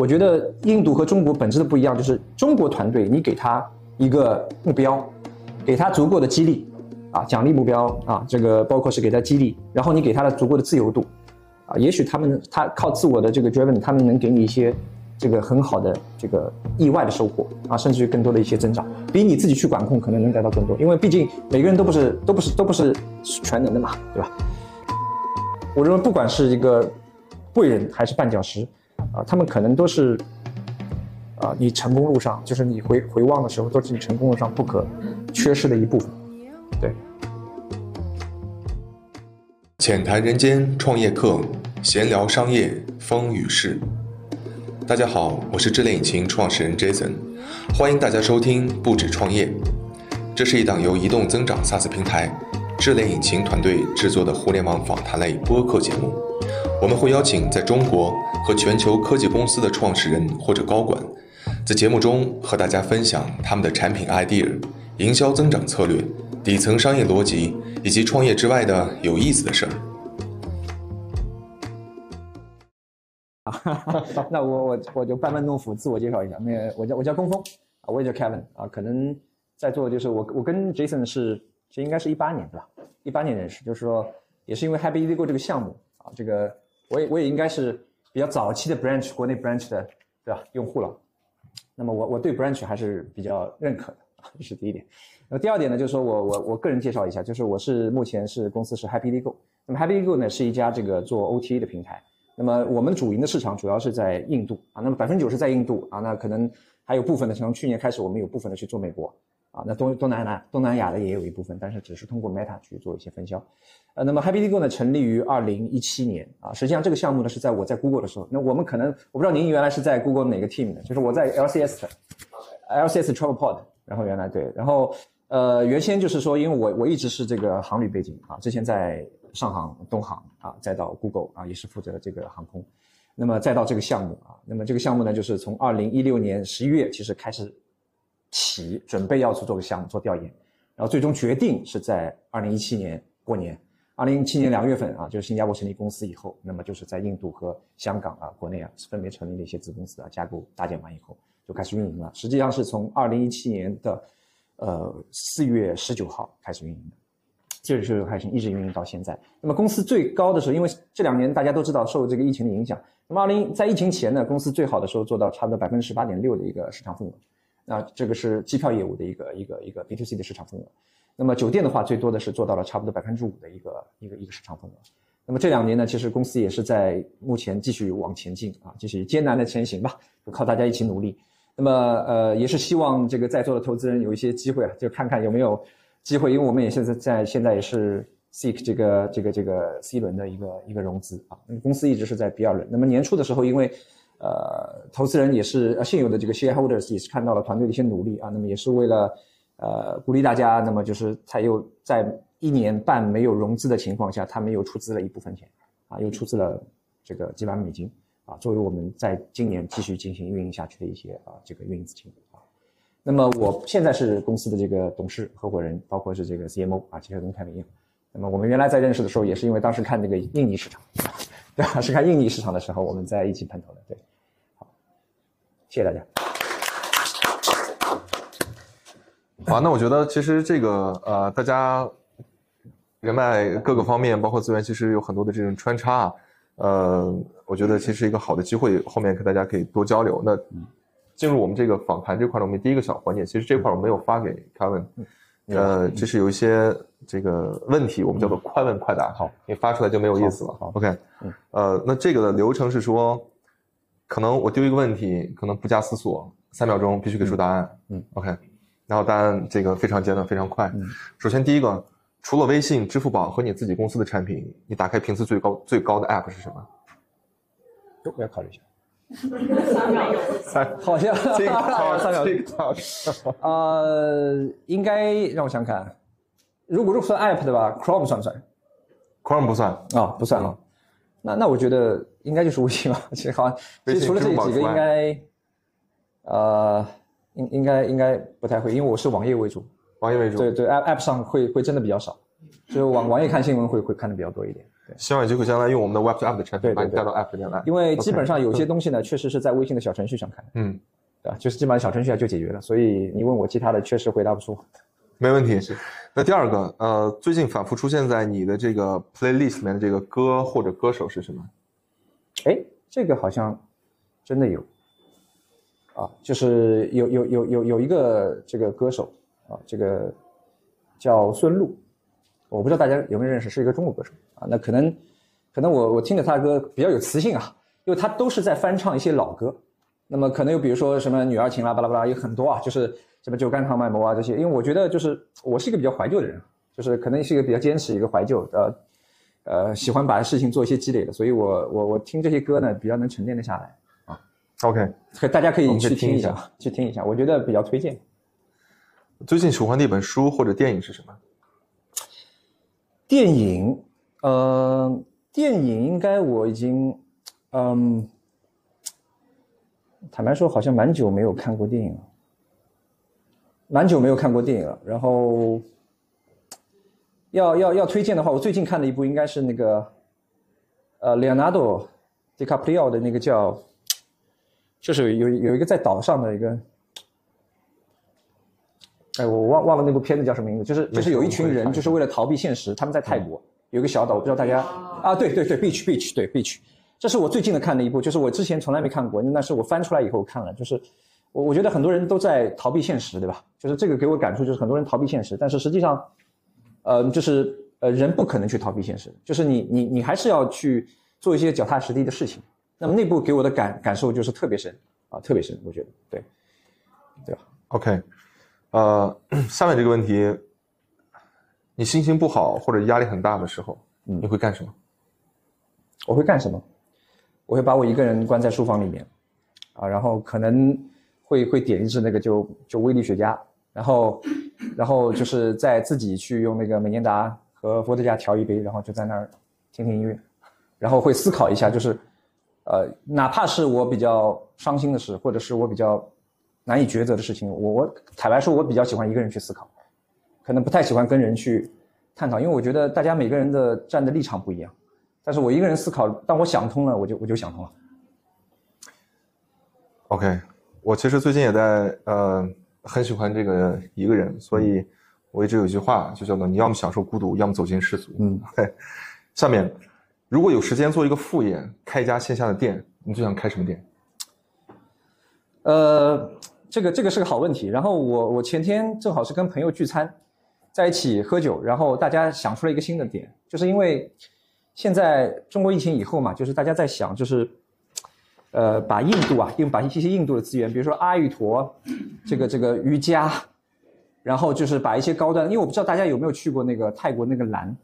我觉得印度和中国本质的不一样，就是中国团队你给他一个目标，给他足够的激励，啊，奖励目标啊，这个包括是给他激励，然后你给他的足够的自由度，啊，也许他们他靠自我的这个 driven，他们能给你一些这个很好的这个意外的收获啊，甚至于更多的一些增长，比你自己去管控可能能得到更多，因为毕竟每个人都不是都不是都不是全能的嘛，对吧？我认为不管是一个贵人还是绊脚石。啊，他们可能都是，啊，你成功路上，就是你回回望的时候，都是你成功路上不可缺失的一部分。对。浅谈人间创业课，闲聊商业风雨事。大家好，我是智联引擎创始人 Jason，欢迎大家收听不止创业。这是一档由移动增长 SaaS 平台智联引擎团队制作的互联网访谈类播客节目。我们会邀请在中国和全球科技公司的创始人或者高管，在节目中和大家分享他们的产品 idea、营销增长策略、底层商业逻辑以及创业之外的有意思的事儿。那我我我就班门弄斧，自我介绍一下。那个我叫我叫龚峰啊，我也叫 Kevin 啊。可能在座就是我我跟 Jason 是这应该是一八年对吧？一八年认识，就是说也是因为 Happy Easy Go 这个项目啊，这个。我也我也应该是比较早期的 branch 国内 branch 的对吧用户了，那么我我对 branch 还是比较认可的，这 是第一点。那第二点呢，就是说我我我个人介绍一下，就是我是目前是公司是 Happy Legal，那么 Happy Legal 呢是一家这个做 OTA 的平台，那么我们主营的市场主要是在印度啊，那么百分之九十在印度啊，那可能还有部分的从去年开始我们有部分的去做美国。啊，那东东南亚东南亚的也有一部分，但是只是通过 Meta 去做一些分销。呃，那么 Happy Digo 呢，成立于二零一七年啊。实际上这个项目呢是在我在 Google 的时候。那我们可能我不知道您原来是在 Google 哪个 team 的，就是我在 LCS，LCS TravelPod。然后原来对，然后呃原先就是说，因为我我一直是这个航旅背景啊，之前在上航、东航啊，再到 Google 啊，也是负责这个航空。那么再到这个项目啊，那么这个项目呢，就是从二零一六年十一月其实开始。起准备要去做个项目做调研，然后最终决定是在二零一七年过年，二零一七年两月份啊，就是新加坡成立公司以后，那么就是在印度和香港啊，国内啊分别成立了一些子公司啊，架构搭建完以后就开始运营了。实际上是从二零一七年的呃四月十九号开始运营的，就是开始一直运营到现在。那么公司最高的时候，因为这两年大家都知道受这个疫情的影响，那么二零在疫情前呢，公司最好的时候做到差不多百分之十八点六的一个市场份额。那这个是机票业务的一个一个一个 B to C 的市场份额，那么酒店的话，最多的是做到了差不多百分之五的一个一个一个市场份额。那么这两年呢，其实公司也是在目前继续往前进啊，继续艰难的前行吧，就靠大家一起努力。那么呃，也是希望这个在座的投资人有一些机会啊，就看看有没有机会，因为我们也现在在现在也是 seek 这个这个这个 C 轮的一个一个融资啊，那么公司一直是在 B 二轮。那么年初的时候，因为呃，投资人也是呃现有的这个 shareholders 也是看到了团队的一些努力啊，那么也是为了呃鼓励大家，那么就是才又在一年半没有融资的情况下，他们又出资了一部分钱啊，又出资了这个几万美金啊，作为我们在今年继续进行运营下去的一些啊这个运营资金啊。那么我现在是公司的这个董事合伙人，包括是这个 CMO 啊，其实跟凯明一样。那么我们原来在认识的时候，也是因为当时看那个印尼市场，对吧？是看印尼市场的时候，我们在一起碰头的，对。谢谢大家。好，那我觉得其实这个呃，大家人脉各个方面，包括资源，其实有很多的这种穿插啊。呃，我觉得其实一个好的机会，后面跟大家可以多交流。那进入我们这个访谈这块呢，我们第一个小环节，其实这块我没有发给 Kevin，呃，这是有一些这个问题，我们叫做快问快答。好，你发出来就没有意思了。好，OK，呃，那这个的流程是说。可能我丢一个问题，可能不加思索，三秒钟必须给出答案。嗯，OK，然后答案这个非常简短，非常快。嗯，首先第一个，除了微信、支付宝和你自己公司的产品，你打开频次最高最高的 App 是什么？我要考虑一下。三秒，三，好像这个三秒，这个呃，应该让我想看，如果如果算 App 的吧，Chrome 算不算？Chrome 不算啊，不算啊。那那我觉得应该就是微信吧。其实好像，其实除了这几个，应该，呃，应应该应该不太会，因为我是网页为主。网页为主。对对，App App 上会会真的比较少，所以网网页看新闻会会看的比较多一点。对希望有机会将来用我们的 Web to App 的产品把你带到 App 里面来。因为基本上有些东西呢，确实是在微信的小程序上看，嗯，对吧？就是基本上小程序上就解决了，所以你问我其他的，确实回答不出。没问题。那第二个，呃，最近反复出现在你的这个 playlist 里面的这个歌或者歌手是什么？哎，这个好像真的有啊，就是有有有有有一个这个歌手啊，这个叫孙露，我不知道大家有没有认识，是一个中国歌手啊。那可能可能我我听着他的歌比较有磁性啊，因为他都是在翻唱一些老歌。那么可能有比如说什么女儿情啦，巴拉巴拉，有很多啊，就是什么酒干倘卖无啊这些。因为我觉得就是我是一个比较怀旧的人，就是可能是一个比较坚持一个怀旧，呃呃，喜欢把事情做一些积累的，所以我我我听这些歌呢比较能沉淀得下来啊。OK，可大家可以去听一下下，去听一下，我觉得比较推荐。最近喜欢的一本书或者电影是什么？电影，呃，电影应该我已经，嗯，坦白说，好像蛮久没有看过电影了，蛮久没有看过电影了。然后，要要要推荐的话，我最近看的一部应该是那个，呃，Leonardo DiCaprio 的那个叫，就是有有一个在岛上的一个。哎，我忘忘了那部片子叫什么名字，就是就是有一群人，就是为了逃避现实，他们在泰国有一个小岛，我不知道大家啊，对对对，beach beach 对 beach，这是我最近的看的一部，就是我之前从来没看过，那是我翻出来以后看了，就是我我觉得很多人都在逃避现实，对吧？就是这个给我感触就是很多人逃避现实，但是实际上，呃，就是呃人不可能去逃避现实，就是你你你还是要去做一些脚踏实地的事情。那么那部给我的感感受就是特别深啊，特别深，我觉得对，对吧？OK，呃，下面这个问题，你心情不好或者压力很大的时候，嗯你会干什么？我会干什么？我会把我一个人关在书房里面，啊，然后可能会会点一支那个就就威力雪茄，然后然后就是再自己去用那个美年达和伏特加调一杯，然后就在那儿听听音乐，然后会思考一下，就是呃，哪怕是我比较伤心的事，或者是我比较难以抉择的事情，我我坦白说，我比较喜欢一个人去思考，可能不太喜欢跟人去探讨，因为我觉得大家每个人的站的立场不一样。但是我一个人思考，当我想通了，我就我就想通了。OK，我其实最近也在呃很喜欢这个一个人，所以我一直有一句话就叫做你要么享受孤独，要么走进世俗。嗯，嘿，下面如果有时间做一个副业，开一家线下的店，你最想开什么店？呃，这个这个是个好问题。然后我我前天正好是跟朋友聚餐，在一起喝酒，然后大家想出了一个新的点，就是因为现在中国疫情以后嘛，就是大家在想，就是呃把印度啊，用把一些印度的资源，比如说阿育陀，这个这个瑜伽，然后就是把一些高端，因为我不知道大家有没有去过那个泰国那个兰，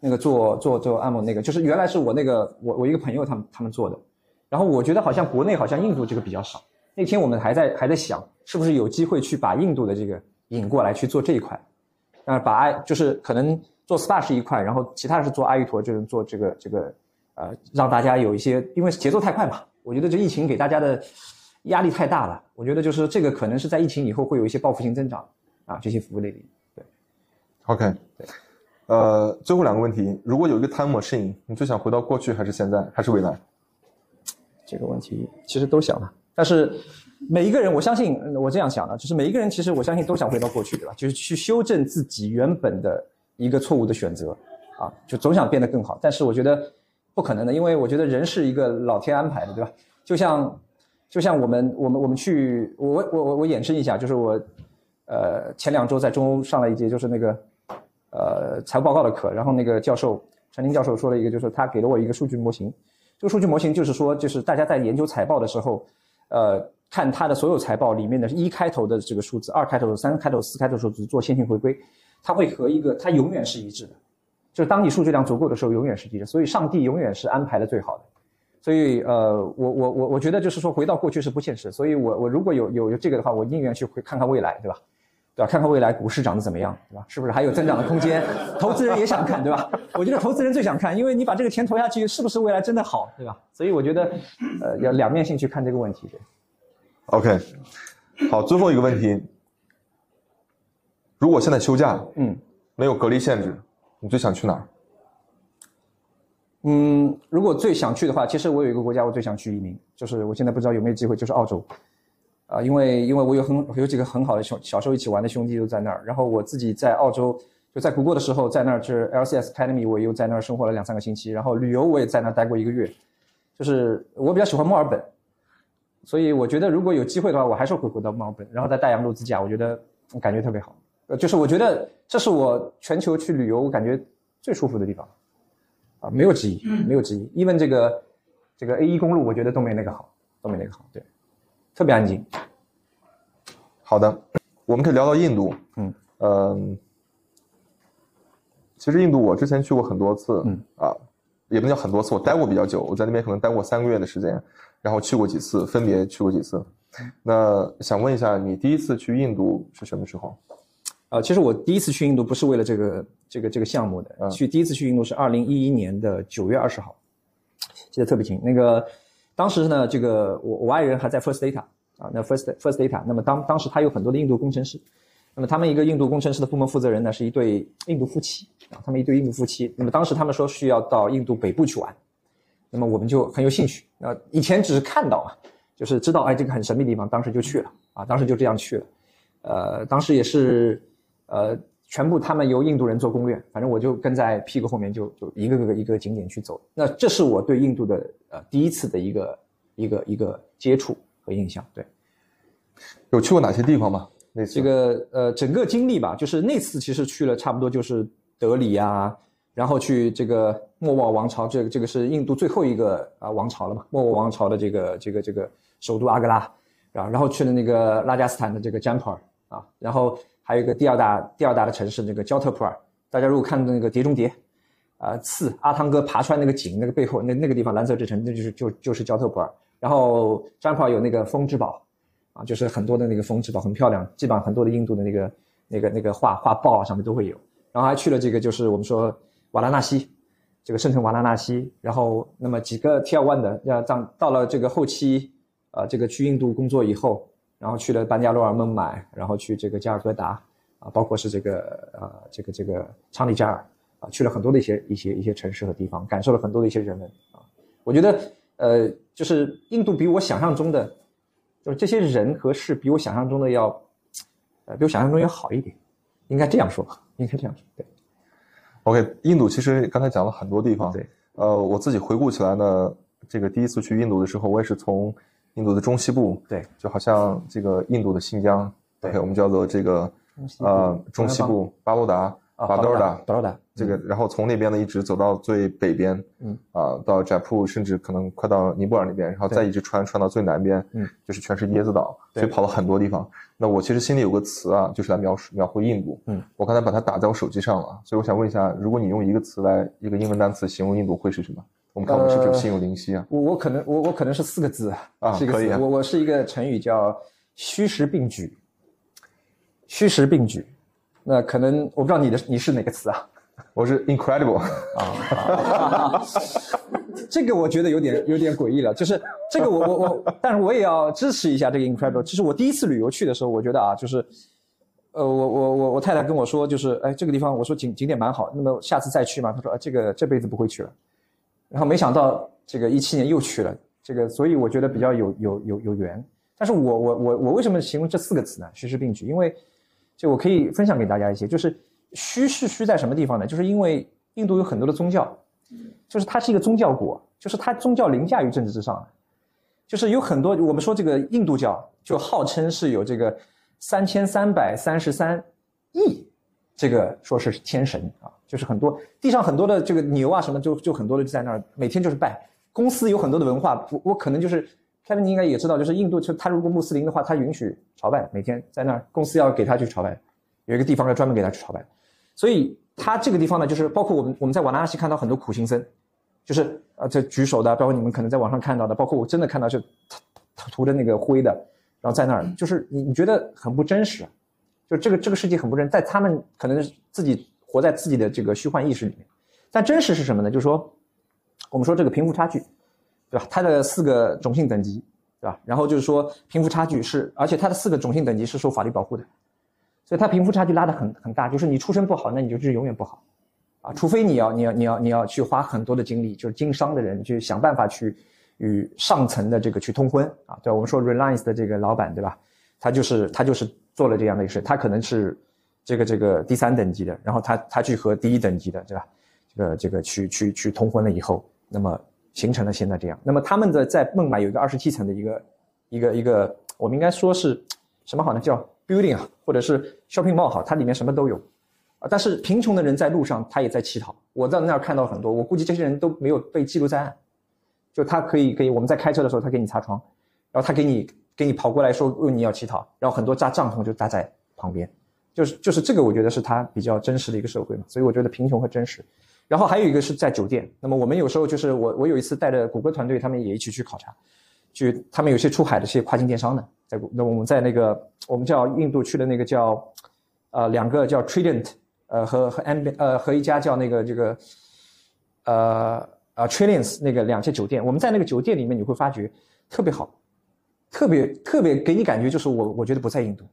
那个做做做按摩那个，就是原来是我那个我我一个朋友他们他们做的，然后我觉得好像国内好像印度这个比较少。那天我们还在还在想，是不是有机会去把印度的这个引过来去做这一块，啊，把就是可能做 SPA 是一块，然后其他是做阿育陀，就是做这个这个呃，让大家有一些，因为节奏太快嘛，我觉得这疫情给大家的压力太大了，我觉得就是这个可能是在疫情以后会有一些报复性增长啊，这些服务类的。对。OK，对呃，最后两个问题，如果有一个 time machine，你最想回到过去还是现在还是未来？这个问题其实都想了，但是每一个人，我相信嗯我这样想的，就是每一个人其实我相信都想回到过去，对吧？就是去修正自己原本的一个错误的选择，啊，就总想变得更好。但是我觉得不可能的，因为我觉得人是一个老天安排的，对吧？就像就像我们我们我们去，我我我我衍生一下，就是我呃前两周在中欧上了一节就是那个呃财务报告的课，然后那个教授陈林教授说了一个，就是他给了我一个数据模型。这个数据模型就是说，就是大家在研究财报的时候，呃，看它的所有财报里面的一开头的这个数字、二开头、三开头、四开头数字做线性回归，它会和一个它永远是一致的。就是当你数据量足够的时候，永远是一致的。所以上帝永远是安排的最好的。所以呃，我我我我觉得就是说回到过去是不现实。所以我我如果有有有这个的话，我宁愿去回看看未来，对吧？对吧？看看未来股市涨得怎么样，对吧？是不是还有增长的空间？投资人也想看，对吧？我觉得投资人最想看，因为你把这个钱投下去，是不是未来真的好，对吧？所以我觉得，呃，要两面性去看这个问题。对，OK，好，最后一个问题，如果现在休假，嗯，没有隔离限制，你最想去哪儿？嗯，如果最想去的话，其实我有一个国家我最想去移民，就是我现在不知道有没有机会，就是澳洲。啊，因为因为我有很有几个很好的兄，小时候一起玩的兄弟都在那儿，然后我自己在澳洲就在谷歌的时候在那儿，就是 LCS Academy，我又在那儿生活了两三个星期，然后旅游我也在那儿待过一个月，就是我比较喜欢墨尔本，所以我觉得如果有机会的话，我还是会回到墨尔本，然后在大洋路自驾，我觉得感觉特别好，呃，就是我觉得这是我全球去旅游我感觉最舒服的地方，啊，没有之一，没有之一，因为这个这个 A 一公路我觉得都没那个好，都没那个好，对。特别安静。好的，我们可以聊到印度。嗯呃，其实印度我之前去过很多次。嗯啊，也不能叫很多次，我待过比较久，我在那边可能待过三个月的时间，然后去过几次，分别去过几次。那想问一下，你第一次去印度是什么时候？啊，其实我第一次去印度不是为了这个这个这个项目的，嗯去第一次去印度是二零一一年的九月二十号，记得特别清。那个当时呢，这个我我爱人还在 First Data 啊，那 First First Data，那么当当时他有很多的印度工程师，那么他们一个印度工程师的部门负责人呢是一对印度夫妻啊，他们一对印度夫妻，那么当时他们说需要到印度北部去玩，那么我们就很有兴趣。啊，以前只是看到嘛，就是知道哎这个很神秘的地方，当时就去了啊，当时就这样去了，呃，当时也是呃全部他们由印度人做攻略，反正我就跟在屁股后面就就一个个一个景点去走，那这是我对印度的呃第一次的一个一个一个接触和印象，对。有去过哪些地方吗？那次这个呃整个经历吧，就是那次其实去了差不多就是德里啊，然后去这个莫卧王朝，这个这个是印度最后一个啊王朝了嘛，莫卧王朝的这个这个这个首都阿格拉，啊，然后去了那个拉加斯坦的这个占普尔啊，然后还有一个第二大第二大的城市那个焦特普尔，大家如果看到那个《碟中谍》，啊，刺阿汤哥爬出来那个井那个背后那那个地方蓝色之城，那就是就就是焦特普尔，然后占普尔有那个风之堡。啊，就是很多的那个风之堡很漂亮，基本上很多的印度的那个那个那个画画报啊上面都会有。然后还去了这个就是我们说瓦拉纳西，这个圣城瓦拉纳西。然后那么几个 Tier One 的，要到到了这个后期，呃，这个去印度工作以后，然后去了班加罗尔、孟买，然后去这个加尔各答啊，包括是这个呃这个这个昌利加尔啊，去了很多的一些一些一些城市和地方，感受了很多的一些人文啊。我觉得呃，就是印度比我想象中的。就是这些人和事比我想象中的要，呃，比我想象中要好一点，应该这样说，应该这样说。对，OK，印度其实刚才讲了很多地方。对，呃，我自己回顾起来呢，这个第一次去印度的时候，我也是从印度的中西部，对，就好像这个印度的新疆对，OK，我们叫做这个呃中西部巴罗达、啊，巴多尔达，巴多达这个，然后从那边呢一直走到最北边，嗯，啊，到寨铺，甚至可能快到尼泊尔那边，然后再一直穿穿到最南边，嗯，就是全是椰子岛，对。所以跑了很多地方。那我其实心里有个词啊，就是来描述描绘印度，嗯，我刚才把它打在我手机上了，所以我想问一下，如果你用一个词来一个英文单词形容印度，会是什么？我们看我们是不是有心有灵犀啊？我我可能我我可能是四个字啊是一个词，可以啊我我是一个成语叫虚实并举，虚实并举。那可能我不知道你的你是哪个词啊？我是 incredible，啊，这个我觉得有点有点诡异了。就是这个我我我，但是我也要支持一下这个 incredible。其实我第一次旅游去的时候，我觉得啊，就是，呃，我我我我太太跟我说，就是哎，这个地方我说景景点蛮好，那么下次再去嘛？她说啊，这个这辈子不会去了。然后没想到这个一七年又去了，这个所以我觉得比较有有有有缘。但是我我我我为什么形容这四个词呢？虚实并举，因为就我可以分享给大家一些，就是虚是虚在什么地方呢？就是因为印度有很多的宗教，就是它是一个宗教国，就是它宗教凌驾于政治之上，就是有很多我们说这个印度教就号称是有这个三千三百三十三亿，这个说是天神啊，就是很多地上很多的这个牛啊什么就就很多的就在那儿每天就是拜，公司有很多的文化，我我可能就是。Kevin，应该也知道，就是印度，就他如果穆斯林的话，他允许朝拜，每天在那儿，公司要给他去朝拜，有一个地方要专门给他去朝拜。所以他这个地方呢，就是包括我们我们在瓦拉纳西看到很多苦行僧，就是啊这举手的，包括你们可能在网上看到的，包括我真的看到就涂的那个灰的，然后在那儿，就是你你觉得很不真实，就这个这个世界很不真，在他们可能自己活在自己的这个虚幻意识里面，但真实是什么呢？就是说，我们说这个贫富差距。对吧？它的四个种姓等级，对吧？然后就是说贫富差距是，而且它的四个种姓等级是受法律保护的，所以它贫富差距拉得很很大。就是你出身不好，那你就是永远不好，啊，除非你要你要你要你要去花很多的精力，就是经商的人去想办法去与上层的这个去通婚啊，对，我们说 Reliance 的这个老板对吧？他就是他就是做了这样的一个事，他可能是这个这个第三等级的，然后他他去和第一等级的对吧？这个这个去去去通婚了以后，那么形成了现在这样。那么他们的在孟买有一个二十七层的一个一个一个，我们应该说是什么好呢？叫 building 啊，或者是 shopping mall 好，它里面什么都有啊。但是贫穷的人在路上他也在乞讨，我在那儿看到很多，我估计这些人都没有被记录在案，就他可以可以我们在开车的时候他给你擦窗，然后他给你。给你跑过来说问你要乞讨，然后很多扎帐篷就搭在旁边，就是就是这个，我觉得是他比较真实的一个社会嘛。所以我觉得贫穷和真实。然后还有一个是在酒店，那么我们有时候就是我我有一次带着谷歌团队，他们也一起去考察，去他们有些出海的这些跨境电商的，在那我们在那个我们叫印度去的那个叫，呃两个叫 Trident，呃和和 Amb 呃和一家叫那个这个，呃呃 Trillions 那个两家酒店，我们在那个酒店里面你会发觉特别好。特别特别给你感觉就是我我觉得不在印度，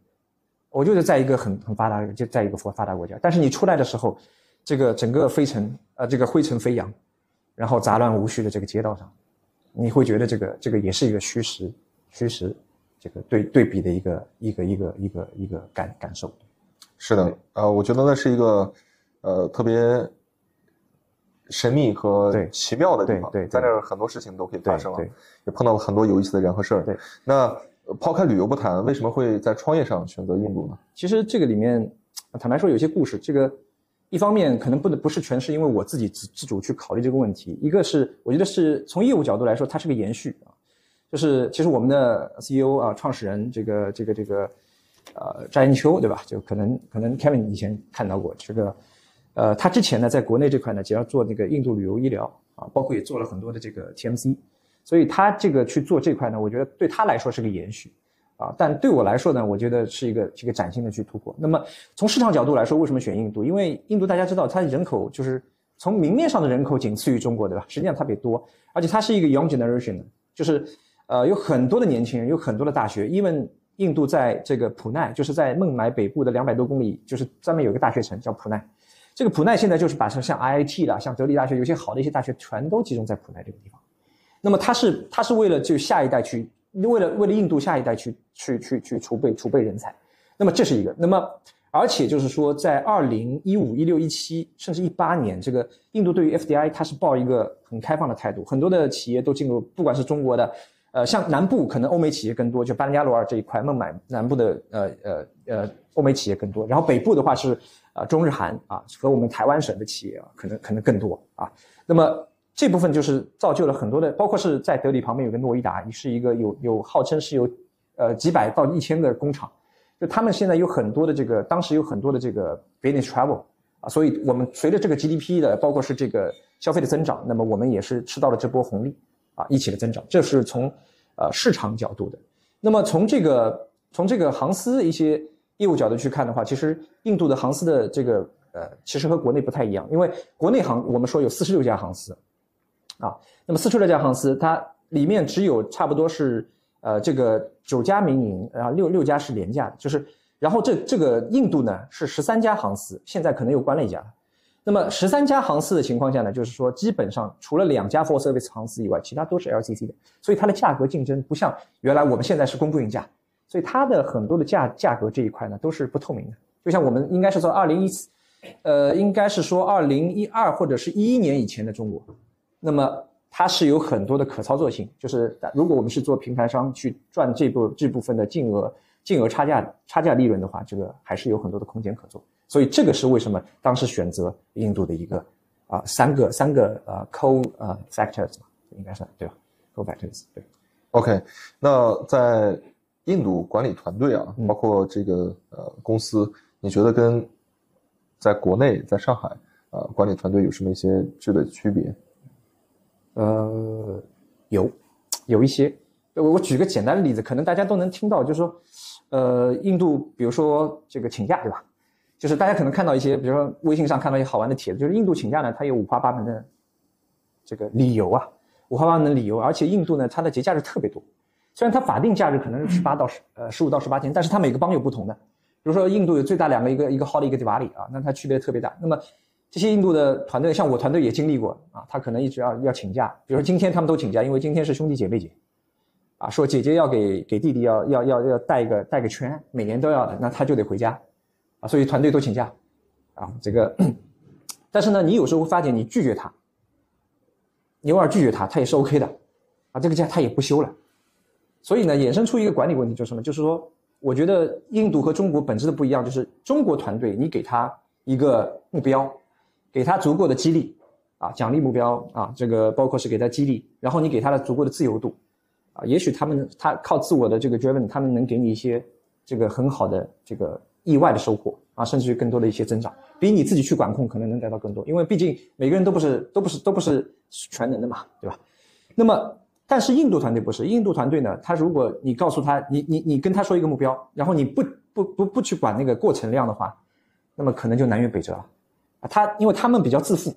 我就是在一个很很发达就在一个发发达国家，但是你出来的时候，这个整个飞尘呃这个灰尘飞扬，然后杂乱无序的这个街道上，你会觉得这个这个也是一个虚实虚实这个对对比的一个一个一个一个一个感感受。是的，呃，我觉得那是一个呃特别。神秘和奇妙的地方，对在那儿很多事情都可以发生了，也碰到了很多有意思的人和事儿。对，那抛开旅游不谈，为什么会在创业上选择印度呢？其实这个里面，坦白说有些故事。这个一方面可能不能不是全是因为我自己自自主去考虑这个问题，一个是我觉得是从业务角度来说，它是个延续啊。就是其实我们的 CEO 啊，创始人这个这个这个呃张延秋对吧？就可能可能 Kevin 以前看到过这个。呃，他之前呢，在国内这块呢，只要做那个印度旅游医疗啊，包括也做了很多的这个 TMC，所以他这个去做这块呢，我觉得对他来说是个延续，啊，但对我来说呢，我觉得是一个这个崭新的去突破。那么从市场角度来说，为什么选印度？因为印度大家知道，它人口就是从明面上的人口仅次于中国，对吧？实际上特别多，而且它是一个 young generation，就是呃有很多的年轻人，有很多的大学。因为印度在这个普奈，就是在孟买北部的两百多公里，就是专门有一个大学城叫普奈。这个普奈现在就是把像像 IIT 啦，像德里大学，有些好的一些大学全都集中在普奈这个地方。那么它是它是为了就下一代去，为了为了印度下一代去去去去储备储备人才。那么这是一个。那么而且就是说，在二零一五、一六、一七，甚至一八年，这个印度对于 FDI 它是抱一个很开放的态度，很多的企业都进入，不管是中国的，呃，像南部可能欧美企业更多，就班加罗尔这一块，孟买南部的呃呃呃欧美企业更多。然后北部的话是。啊，中日韩啊，和我们台湾省的企业啊，可能可能更多啊。那么这部分就是造就了很多的，包括是在德里旁边有个诺伊达，也是一个有有号称是有，呃几百到一千个工厂，就他们现在有很多的这个，当时有很多的这个 business travel 啊，所以我们随着这个 GDP 的，包括是这个消费的增长，那么我们也是吃到了这波红利啊，一起的增长，这是从呃市场角度的。那么从这个从这个航司一些。业务角度去看的话，其实印度的航司的这个呃，其实和国内不太一样，因为国内航我们说有四十六家航司，啊，那么四十六家航司，它里面只有差不多是呃这个九家民营，然后六六家是廉价的，就是然后这这个印度呢是十三家航司，现在可能又关了一家，那么十三家航司的情况下呢，就是说基本上除了两家 full service 航司以外，其他都是 LCC 的，所以它的价格竞争不像原来我们现在是公布运价。所以它的很多的价价格这一块呢都是不透明的，就像我们应该是说二零一四，呃，应该是说二零一二或者是一一年以前的中国，那么它是有很多的可操作性，就是如果我们是做平台商去赚这部这部分的净额净额差价差价利润的话，这个还是有很多的空间可做。所以这个是为什么当时选择印度的一个啊三个三个呃 co 呃 factors 嘛，应该是对吧？co factors 对。OK，那在。印度管理团队啊，包括这个呃公司，你觉得跟在国内在上海啊管理团队有什么一些质的区别？呃，有，有一些。我我举个简单的例子，可能大家都能听到，就是说，呃，印度比如说这个请假，对吧？就是大家可能看到一些，比如说微信上看到一些好玩的帖子，就是印度请假呢，它有五花八门的这个理由啊，五花八门的理由，而且印度呢，它的节假日特别多。虽然它法定假日可能是十八到十呃十五到十八天，但是它每个邦有不同的。比如说印度有最大两个，一个一个 Holi，一个 Diwali 啊，那它区别特别大。那么这些印度的团队，像我团队也经历过啊，他可能一直要要请假，比如说今天他们都请假，因为今天是兄弟姐妹节，啊，说姐姐要给给弟弟要要要要带一个带个圈，每年都要的，那他就得回家，啊，所以团队都请假，啊，这个，但是呢，你有时候会发现你拒绝他，你偶尔拒绝他，他也是 OK 的，啊，这个假他也不休了，所以呢，衍生出一个管理问题就是什么？就是说，我觉得印度和中国本质的不一样，就是中国团队你给他一个目标。给他足够的激励，啊，奖励目标啊，这个包括是给他激励，然后你给他的足够的自由度，啊，也许他们他靠自我的这个 driven，他们能给你一些这个很好的这个意外的收获啊，甚至于更多的一些增长，比你自己去管控可能能得到更多，因为毕竟每个人都不是都不是都不是全能的嘛，对吧？那么，但是印度团队不是，印度团队呢，他如果你告诉他，你你你跟他说一个目标，然后你不不不不去管那个过程量的话，那么可能就南辕北辙了。他因为他们比较自负，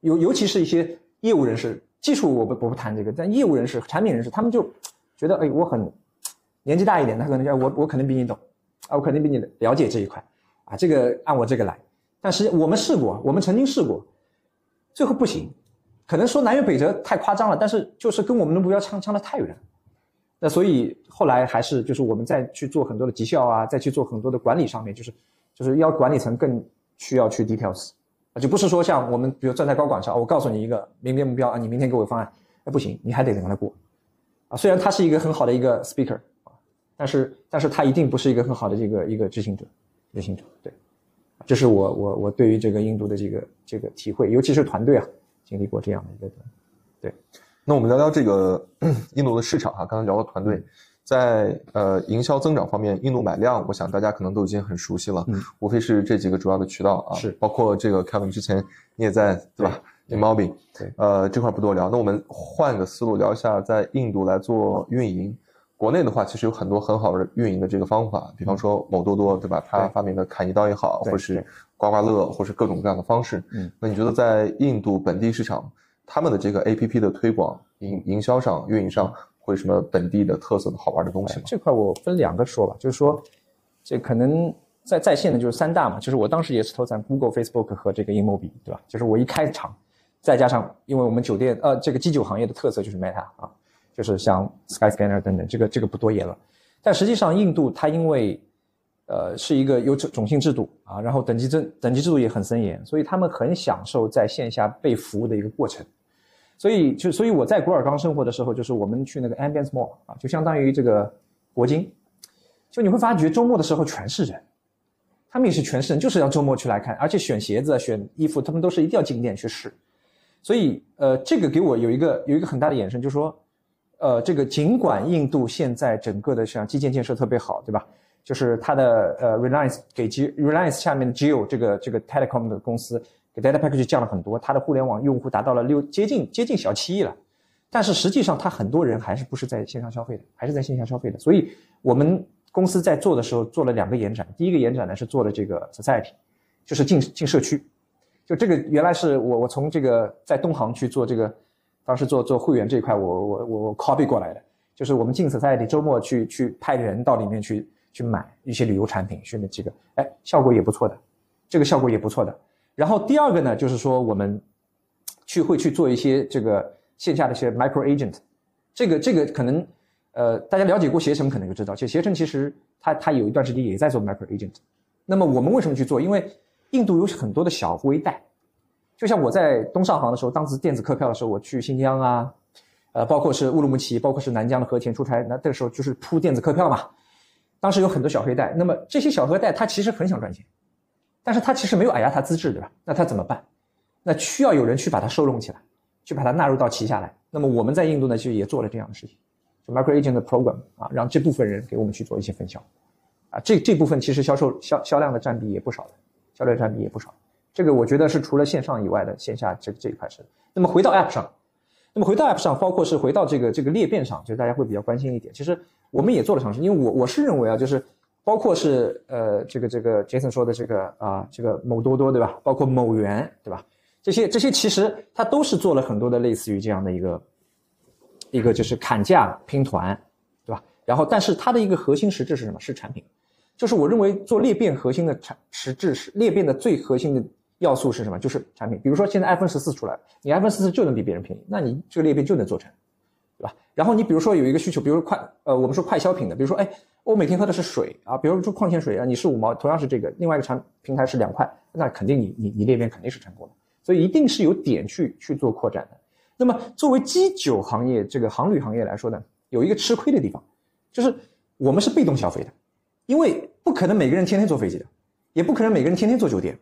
尤尤其是一些业务人士，技术我不我不谈这个，但业务人士、产品人士，他们就觉得，哎，我很年纪大一点，他可能叫我我可能比你懂，啊，我肯定比你了解这一块，啊，这个按我这个来。但是我们试过，我们曾经试过，最后不行，可能说南辕北辙太夸张了，但是就是跟我们的目标相差的太远。那所以后来还是就是我们再去做很多的绩效啊，再去做很多的管理上面，就是就是要管理层更需要去 details。啊，就不是说像我们，比如站在高管上，我告诉你一个明天目标啊，你明天给我方案，哎，不行，你还得等他过，啊，虽然他是一个很好的一个 speaker 啊，但是但是他一定不是一个很好的这个一个执行者，执行者，对，这是我我我对于这个印度的这个这个体会，尤其是团队啊，经历过这样的一个，对，那我们聊聊这个 印度的市场哈，刚才聊了团队。在呃营销增长方面，印度买量，我想大家可能都已经很熟悉了，嗯，无非是这几个主要的渠道啊，是。包括这个 Kevin 之前你也在对吧 i m o b i 对，呃这块不多聊，那我们换个思路聊一下，在印度来做运营，国内的话其实有很多很好的运营的这个方法，比方说某多多对吧，他发明的砍一刀也好，或是刮刮乐，或是各种各样的方式，嗯，那你觉得在印度本地市场，他们的这个 APP 的推广、营营销上、运营上？会什么本地的特色的好玩的东西吗？这块我分两个说吧，就是说，这可能在在线的就是三大嘛，就是我当时也是投在 Google、Facebook 和这个 i m o b i 对吧？就是我一开场，再加上因为我们酒店呃这个基酒行业的特色就是 Meta 啊，就是像 Skyscanner 等等，这个这个不多言了。但实际上印度它因为呃是一个有种种姓制度啊，然后等级制等级制度也很森严，所以他们很享受在线下被服务的一个过程。所以就所以我在古尔冈生活的时候，就是我们去那个 Ambience Mall 啊，就相当于这个国金，就你会发觉周末的时候全是人，他们也是全是人，就是要周末去来看，而且选鞋子、选衣服，他们都是一定要进店去试。所以呃，这个给我有一个有一个很大的衍生，就是说，呃，这个尽管印度现在整个的像基建建设特别好，对吧？就是它的呃 Reliance 给 G Reliance 下面的 Geo 这个这个 Telecom 的公司。给 data package 降了很多，它的互联网用户达到了六接近接近小七亿了，但是实际上它很多人还是不是在线上消费的，还是在线下消费的。所以我们公司在做的时候做了两个延展，第一个延展呢是做了这个 society，就是进进社区，就这个原来是我我从这个在东航去做这个，当时做做会员这一块我我我我 copy 过来的，就是我们进 society 周末去去派人到里面去去买一些旅游产品，去那这个，哎，效果也不错的，这个效果也不错的。然后第二个呢，就是说我们去会去做一些这个线下的一些 micro agent，这个这个可能呃大家了解过携程可能就知道，其实携程其实它它有一段时间也在做 micro agent。那么我们为什么去做？因为印度有很多的小微贷，就像我在东上航的时候，当时电子客票的时候，我去新疆啊，呃，包括是乌鲁木齐，包括是南疆的和田出差，那这个时候就是铺电子客票嘛。当时有很多小黑贷，那么这些小黑贷它其实很想赚钱。但是他其实没有矮压他资质，对吧？那他怎么办？那需要有人去把它收拢起来，去把它纳入到旗下来。那么我们在印度呢，其实也做了这样的事情，就 micro agent 的 program 啊，让这部分人给我们去做一些分销，啊，这这部分其实销售销销量的占比也不少的，销量占比也不少。这个我觉得是除了线上以外的线下这这一块是。那么回到 app 上，那么回到 app 上，包括是回到这个这个裂变上，就大家会比较关心一点。其实我们也做了尝试，因为我我是认为啊，就是。包括是呃这个这个杰森说的这个啊这个某多多对吧？包括某源对吧？这些这些其实它都是做了很多的类似于这样的一个一个就是砍价拼团对吧？然后但是它的一个核心实质是什么？是产品，就是我认为做裂变核心的产实质是裂变的最核心的要素是什么？就是产品。比如说现在 iPhone 十四出来了，你 iPhone 十四就能比别人便宜，那你这个裂变就能做成，对吧？然后你比如说有一个需求，比如说快呃我们说快消品的，比如说哎我每天喝的是水啊，比如说矿泉水啊，你是五毛，同样是这个，另外一个产平台是两块，那肯定你你你裂变肯定是成功的。所以一定是有点去去做扩展的。那么作为基酒行业这个航旅行业来说呢，有一个吃亏的地方，就是我们是被动消费的，因为不可能每个人天天坐飞机的，也不可能每个人天天坐酒店，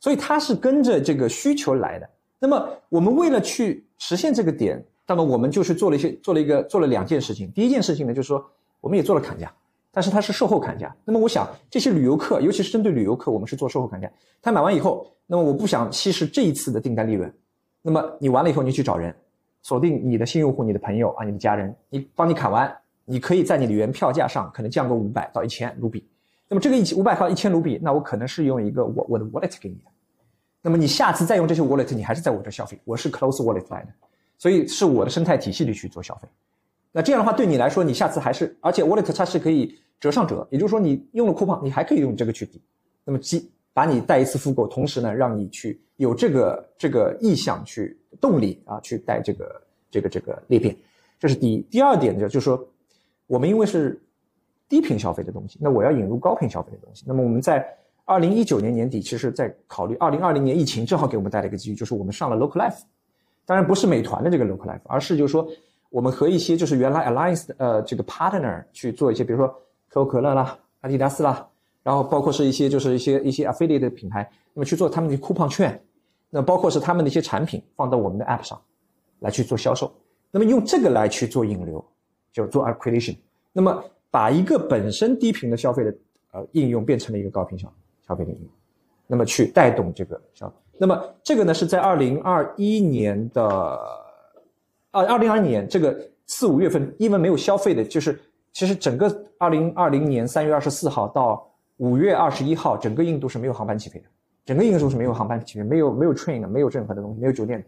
所以它是跟着这个需求来的。那么我们为了去实现这个点，那么我们就是做了一些做了一个做了两件事情。第一件事情呢，就是说我们也做了砍价。但是它是售后砍价，那么我想这些旅游客，尤其是针对旅游客，我们是做售后砍价。他买完以后，那么我不想稀释这一次的订单利润，那么你完了以后，你去找人，锁定你的新用户、你的朋友啊、你的家人，你帮你砍完，你可以在你的原票价上可能降个五百到一千卢比。那么这个一五百到一千卢比，那我可能是用一个我我的 wallet 给你的，那么你下次再用这些 wallet，你还是在我这消费，我是 close wallet 来的，所以是我的生态体系里去做消费。那这样的话，对你来说，你下次还是，而且 Wallet 它是可以折上折，也就是说，你用了 coupon，你还可以用这个去抵，那么即把你带一次复购，同时呢，让你去有这个这个意向去动力啊，去带这个这个这个裂变，这是第一。第二点呢，就是说，我们因为是低频消费的东西，那我要引入高频消费的东西。那么我们在二零一九年年底，其实在考虑二零二零年疫情正好给我们带来一个机遇，就是我们上了 Local Life，当然不是美团的这个 Local Life，而是就是说。我们和一些就是原来 Alliance 呃这个 partner 去做一些，比如说可口可乐啦、阿迪达斯啦，然后包括是一些就是一些一些 affiliate 的品牌，那么去做他们的 coupon 券，那包括是他们的一些产品放到我们的 app 上来去做销售，那么用这个来去做引流，就做 acquisition，那么把一个本身低频的消费的呃应用变成了一个高频消消费的应用，那么去带动这个消，那么这个呢是在二零二一年的。啊，二零二零年这个四五月份，因为没有消费的，就是其实整个二零二零年三月二十四号到五月二十一号，整个印度是没有航班起飞的，整个印度是没有航班起飞，没有没有 train 的，没有任何的东西，没有酒店。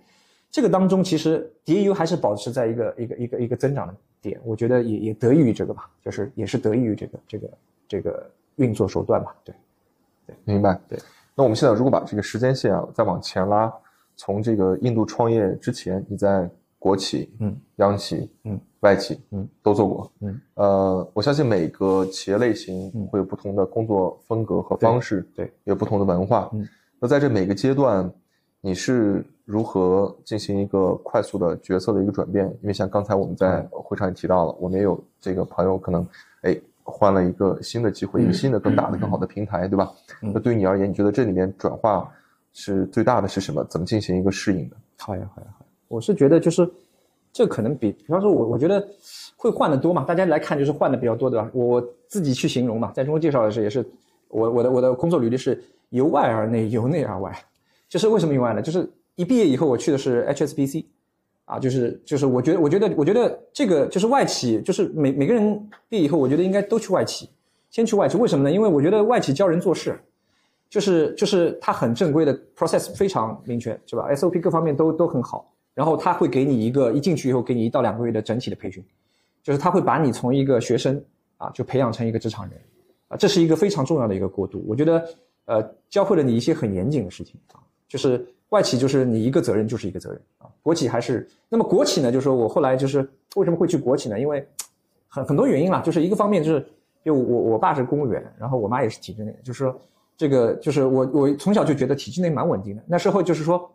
这个当中，其实 DAU 还是保持在一个一个一个一个增长的点，我觉得也也得益于这个吧，就是也是得益于这个这个这个运作手段吧。对，对，明白。对，那我们现在如果把这个时间线啊再往前拉，从这个印度创业之前，你在国企，嗯，央企，嗯，外企，嗯，都做过，嗯，呃，我相信每个企业类型会有不同的工作风格和方式，对，有不同的文化，嗯，那在这每个阶段，你是如何进行一个快速的角色的一个转变？因为像刚才我们在会上也提到了，我们也有这个朋友可能，哎，换了一个新的机会，一个新的更大的、更好的平台，对吧？那对于你而言，你觉得这里面转化是最大的是什么？怎么进行一个适应的？好呀，好呀，好。我是觉得就是，这可能比比方说，我我觉得会换的多嘛。大家来看就是换的比较多，对吧？我自己去形容嘛，在中国介绍的是也是，我我的我的工作履历是由外而内，由内而外。就是为什么由外呢？就是一毕业以后我去的是 HSBC，啊，就是就是我觉得我觉得我觉得这个就是外企，就是每每个人毕业以后，我觉得应该都去外企，先去外企。为什么呢？因为我觉得外企教人做事。就是就是它很正规的 process 非常明确，是吧？SOP 各方面都都很好。然后他会给你一个一进去以后给你一到两个月的整体的培训，就是他会把你从一个学生啊就培养成一个职场人，啊，这是一个非常重要的一个过渡。我觉得，呃，教会了你一些很严谨的事情啊，就是外企就是你一个责任就是一个责任啊，国企还是那么国企呢？就是说我后来就是为什么会去国企呢？因为很很多原因啦，就是一个方面就是就我我爸是公务员，然后我妈也是体制内，就是说这个就是我我从小就觉得体制内蛮稳定的。那时候就是说。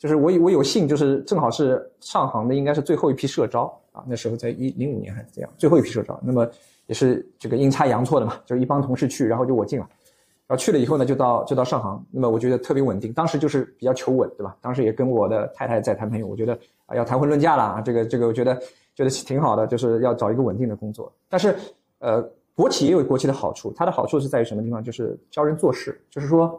就是我我有幸，就是正好是上行的，应该是最后一批社招啊。那时候在一零五年还是这样，最后一批社招。那么也是这个阴差阳错的嘛，就是一帮同事去，然后就我进了。然后去了以后呢，就到就到上行。那么我觉得特别稳定，当时就是比较求稳，对吧？当时也跟我的太太在谈朋友，我觉得啊要谈婚论嫁了，这个这个我觉得觉得挺好的，就是要找一个稳定的工作。但是呃，国企也有国企的好处，它的好处是在于什么地方？就是教人做事，就是说。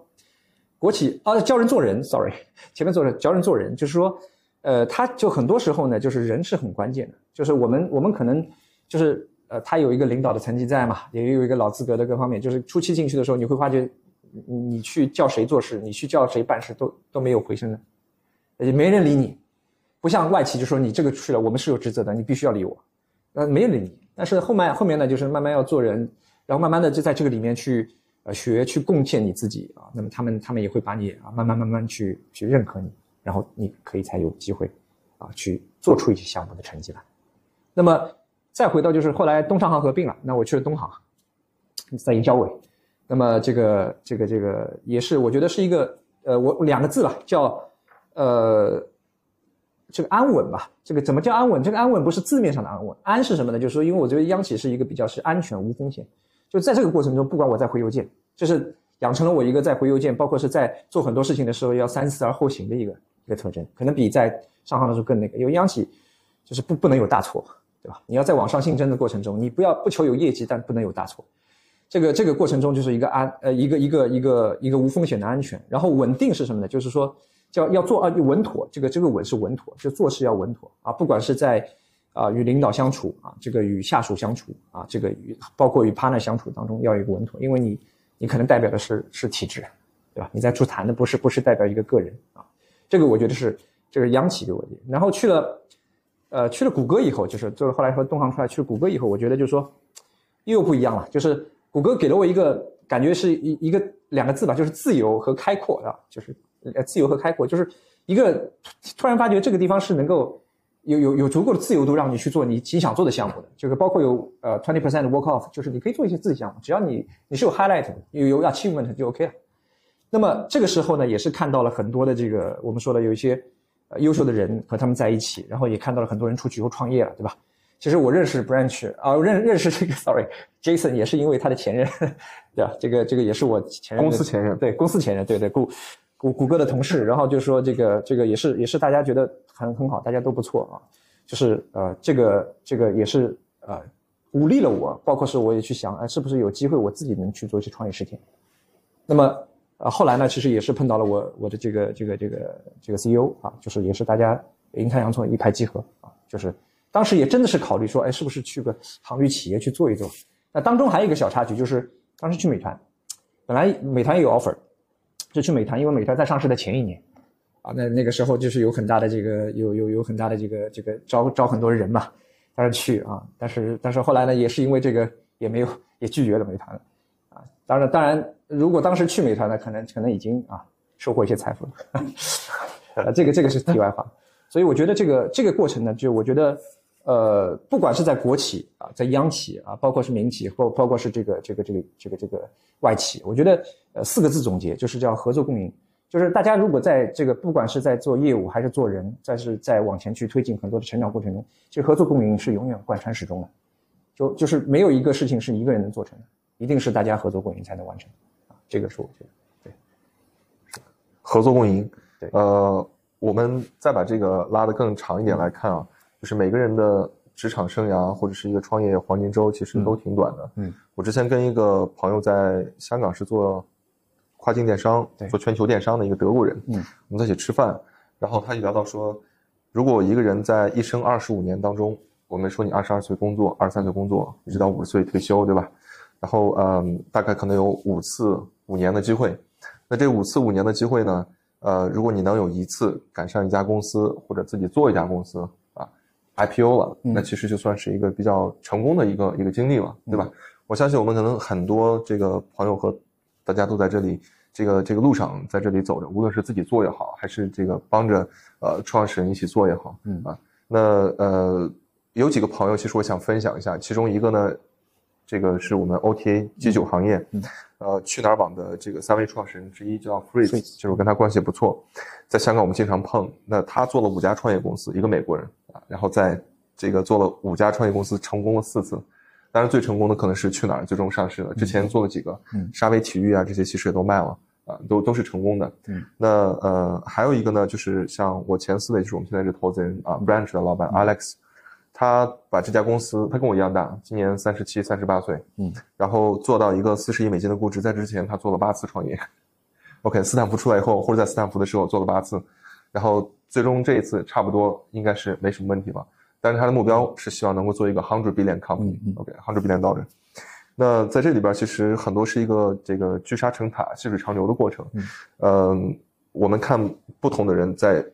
国企啊，教人做人，sorry，前面做的教人做人，就是说，呃，他就很多时候呢，就是人是很关键的，就是我们我们可能就是呃，他有一个领导的层级在嘛，也有一个老资格的各方面，就是初期进去的时候，你会发觉，你去叫谁做事，你去叫谁办事，都都没有回声的，也没人理你，不像外企，就说你这个去了，我们是有职责的，你必须要理我，呃，没人理你。但是后面后面呢，就是慢慢要做人，然后慢慢的就在这个里面去。呃学去贡献你自己啊，那么他们他们也会把你啊慢慢慢慢去去认可你，然后你可以才有机会啊去做出一些项目的成绩来。那么再回到就是后来东商行合并了，那我去了东航，在营销委，那么这个这个这个也是我觉得是一个呃我两个字吧，叫呃这个安稳吧。这个怎么叫安稳？这个安稳不是字面上的安稳，安是什么呢？就是说，因为我觉得央企是一个比较是安全无风险，就在这个过程中，不管我在回邮件，就是养成了我一个在回邮件，包括是在做很多事情的时候要三思而后行的一个一个特征，可能比在上行的时候更那个，因为央企就是不不能有大错。对吧？你要在网上竞争的过程中，你不要不求有业绩，但不能有大错。这个这个过程中就是一个安呃一个一个一个一个无风险的安全。然后稳定是什么呢？就是说叫要做啊稳妥。这个这个稳是稳妥，就做事要稳妥啊。不管是在啊与领导相处啊，这个与下属相处啊，这个与包括与 partner 相处当中要有一个稳妥，因为你你可能代表的是是体制，对吧？你在出谈的不是不是代表一个个人啊。这个我觉得是这个央企的问题。然后去了。呃，去了谷歌以后，就是就是后来和东航出来去谷歌以后，我觉得就是说又不一样了。就是谷歌给了我一个感觉是一一个两个字吧，就是自由和开阔啊，就是呃自由和开阔，就是一个突然发觉这个地方是能够有有有足够的自由度让你去做你你想做的项目的，就是包括有呃 twenty percent work off，就是你可以做一些自己项目，只要你你是有 highlight 的，有有 achievement 就 OK 了。那么这个时候呢，也是看到了很多的这个我们说的有一些。呃优秀的人和他们在一起，然后也看到了很多人出去以后创业了，对吧？其实我认识 Branch 啊，认认识这个 Sorry，Jason 也是因为他的前任，对吧？这个这个也是我前任公司前任，对公司前任，对对谷谷谷歌的同事，然后就说这个这个也是也是大家觉得很很好，大家都不错啊，就是呃这个这个也是呃鼓励了我，包括是我也去想，哎，是不是有机会我自己能去做一些创业事情？那么。呃，后来呢，其实也是碰到了我我的这个这个这个这个 CEO 啊，就是也是大家阴差阳错一拍即合啊，就是当时也真的是考虑说，哎，是不是去个航运企业去做一做？那当中还有一个小插曲，就是当时去美团，本来美团也有 offer，就去美团，因为美团在上市的前一年，啊，那那个时候就是有很大的这个有有有很大的这个这个招招很多人嘛，但是去啊，但是但是后来呢，也是因为这个也没有也拒绝了美团，啊，当然当然。如果当时去美团呢，可能可能已经啊收获一些财富了。呃，这个这个是题外话。所以我觉得这个这个过程呢，就我觉得，呃，不管是在国企啊，在央企啊，包括是民企，包包括是这个这个这个这个这个外企，我觉得呃四个字总结就是叫合作共赢。就是大家如果在这个不管是在做业务还是做人，再是在往前去推进很多的成长过程中，其实合作共赢是永远贯穿始终的。就就是没有一个事情是一个人能做成的，一定是大家合作共赢才能完成。啊这个是我觉得，对，合作共赢。对，呃，我们再把这个拉得更长一点来看啊，就是每个人的职场生涯或者是一个创业黄金周，其实都挺短的。嗯，我之前跟一个朋友在香港是做跨境电商，做全球电商的一个德国人，嗯，我们在一起吃饭，然后他就聊到说，如果一个人在一生二十五年当中，我们说你二十二岁工作，二十三岁工作，一直到五十岁退休，对吧？然后嗯，大概可能有五次。五年的机会，那这五次五年的机会呢？呃，如果你能有一次赶上一家公司或者自己做一家公司啊，IPO 了，那其实就算是一个比较成功的一个一个经历了，对吧？我相信我们可能很多这个朋友和大家都在这里，这个这个路上在这里走着，无论是自己做也好，还是这个帮着呃创始人一起做也好，嗯啊，那呃有几个朋友，其实我想分享一下，其中一个呢。这个是我们 OTA 基酒行业，呃，去哪儿网的这个三位创始人之一叫 Freeze，就是我跟他关系不错，在香港我们经常碰。那他做了五家创业公司，一个美国人啊，然后在这个做了五家创业公司，成功了四次。当然最成功的可能是去哪儿最终上市了，之前做了几个，嗯沙威体育啊这些其实也都卖了啊，都都是成功的。嗯，那呃还有一个呢，就是像我前四位就是我们现在这投资人啊，Branch 的老板 Alex。他把这家公司，他跟我一样大，今年三十七、三十八岁，嗯，然后做到一个四十亿美金的估值，在之前他做了八次创业。OK，斯坦福出来以后，或者在斯坦福的时候做了八次，然后最终这一次差不多应该是没什么问题吧。但是他的目标是希望能够做一个 hundred billion company。OK，hundred billion dollar。那在这里边其实很多是一个这个聚沙成塔、细水长流的过程。嗯，我们看不同的人在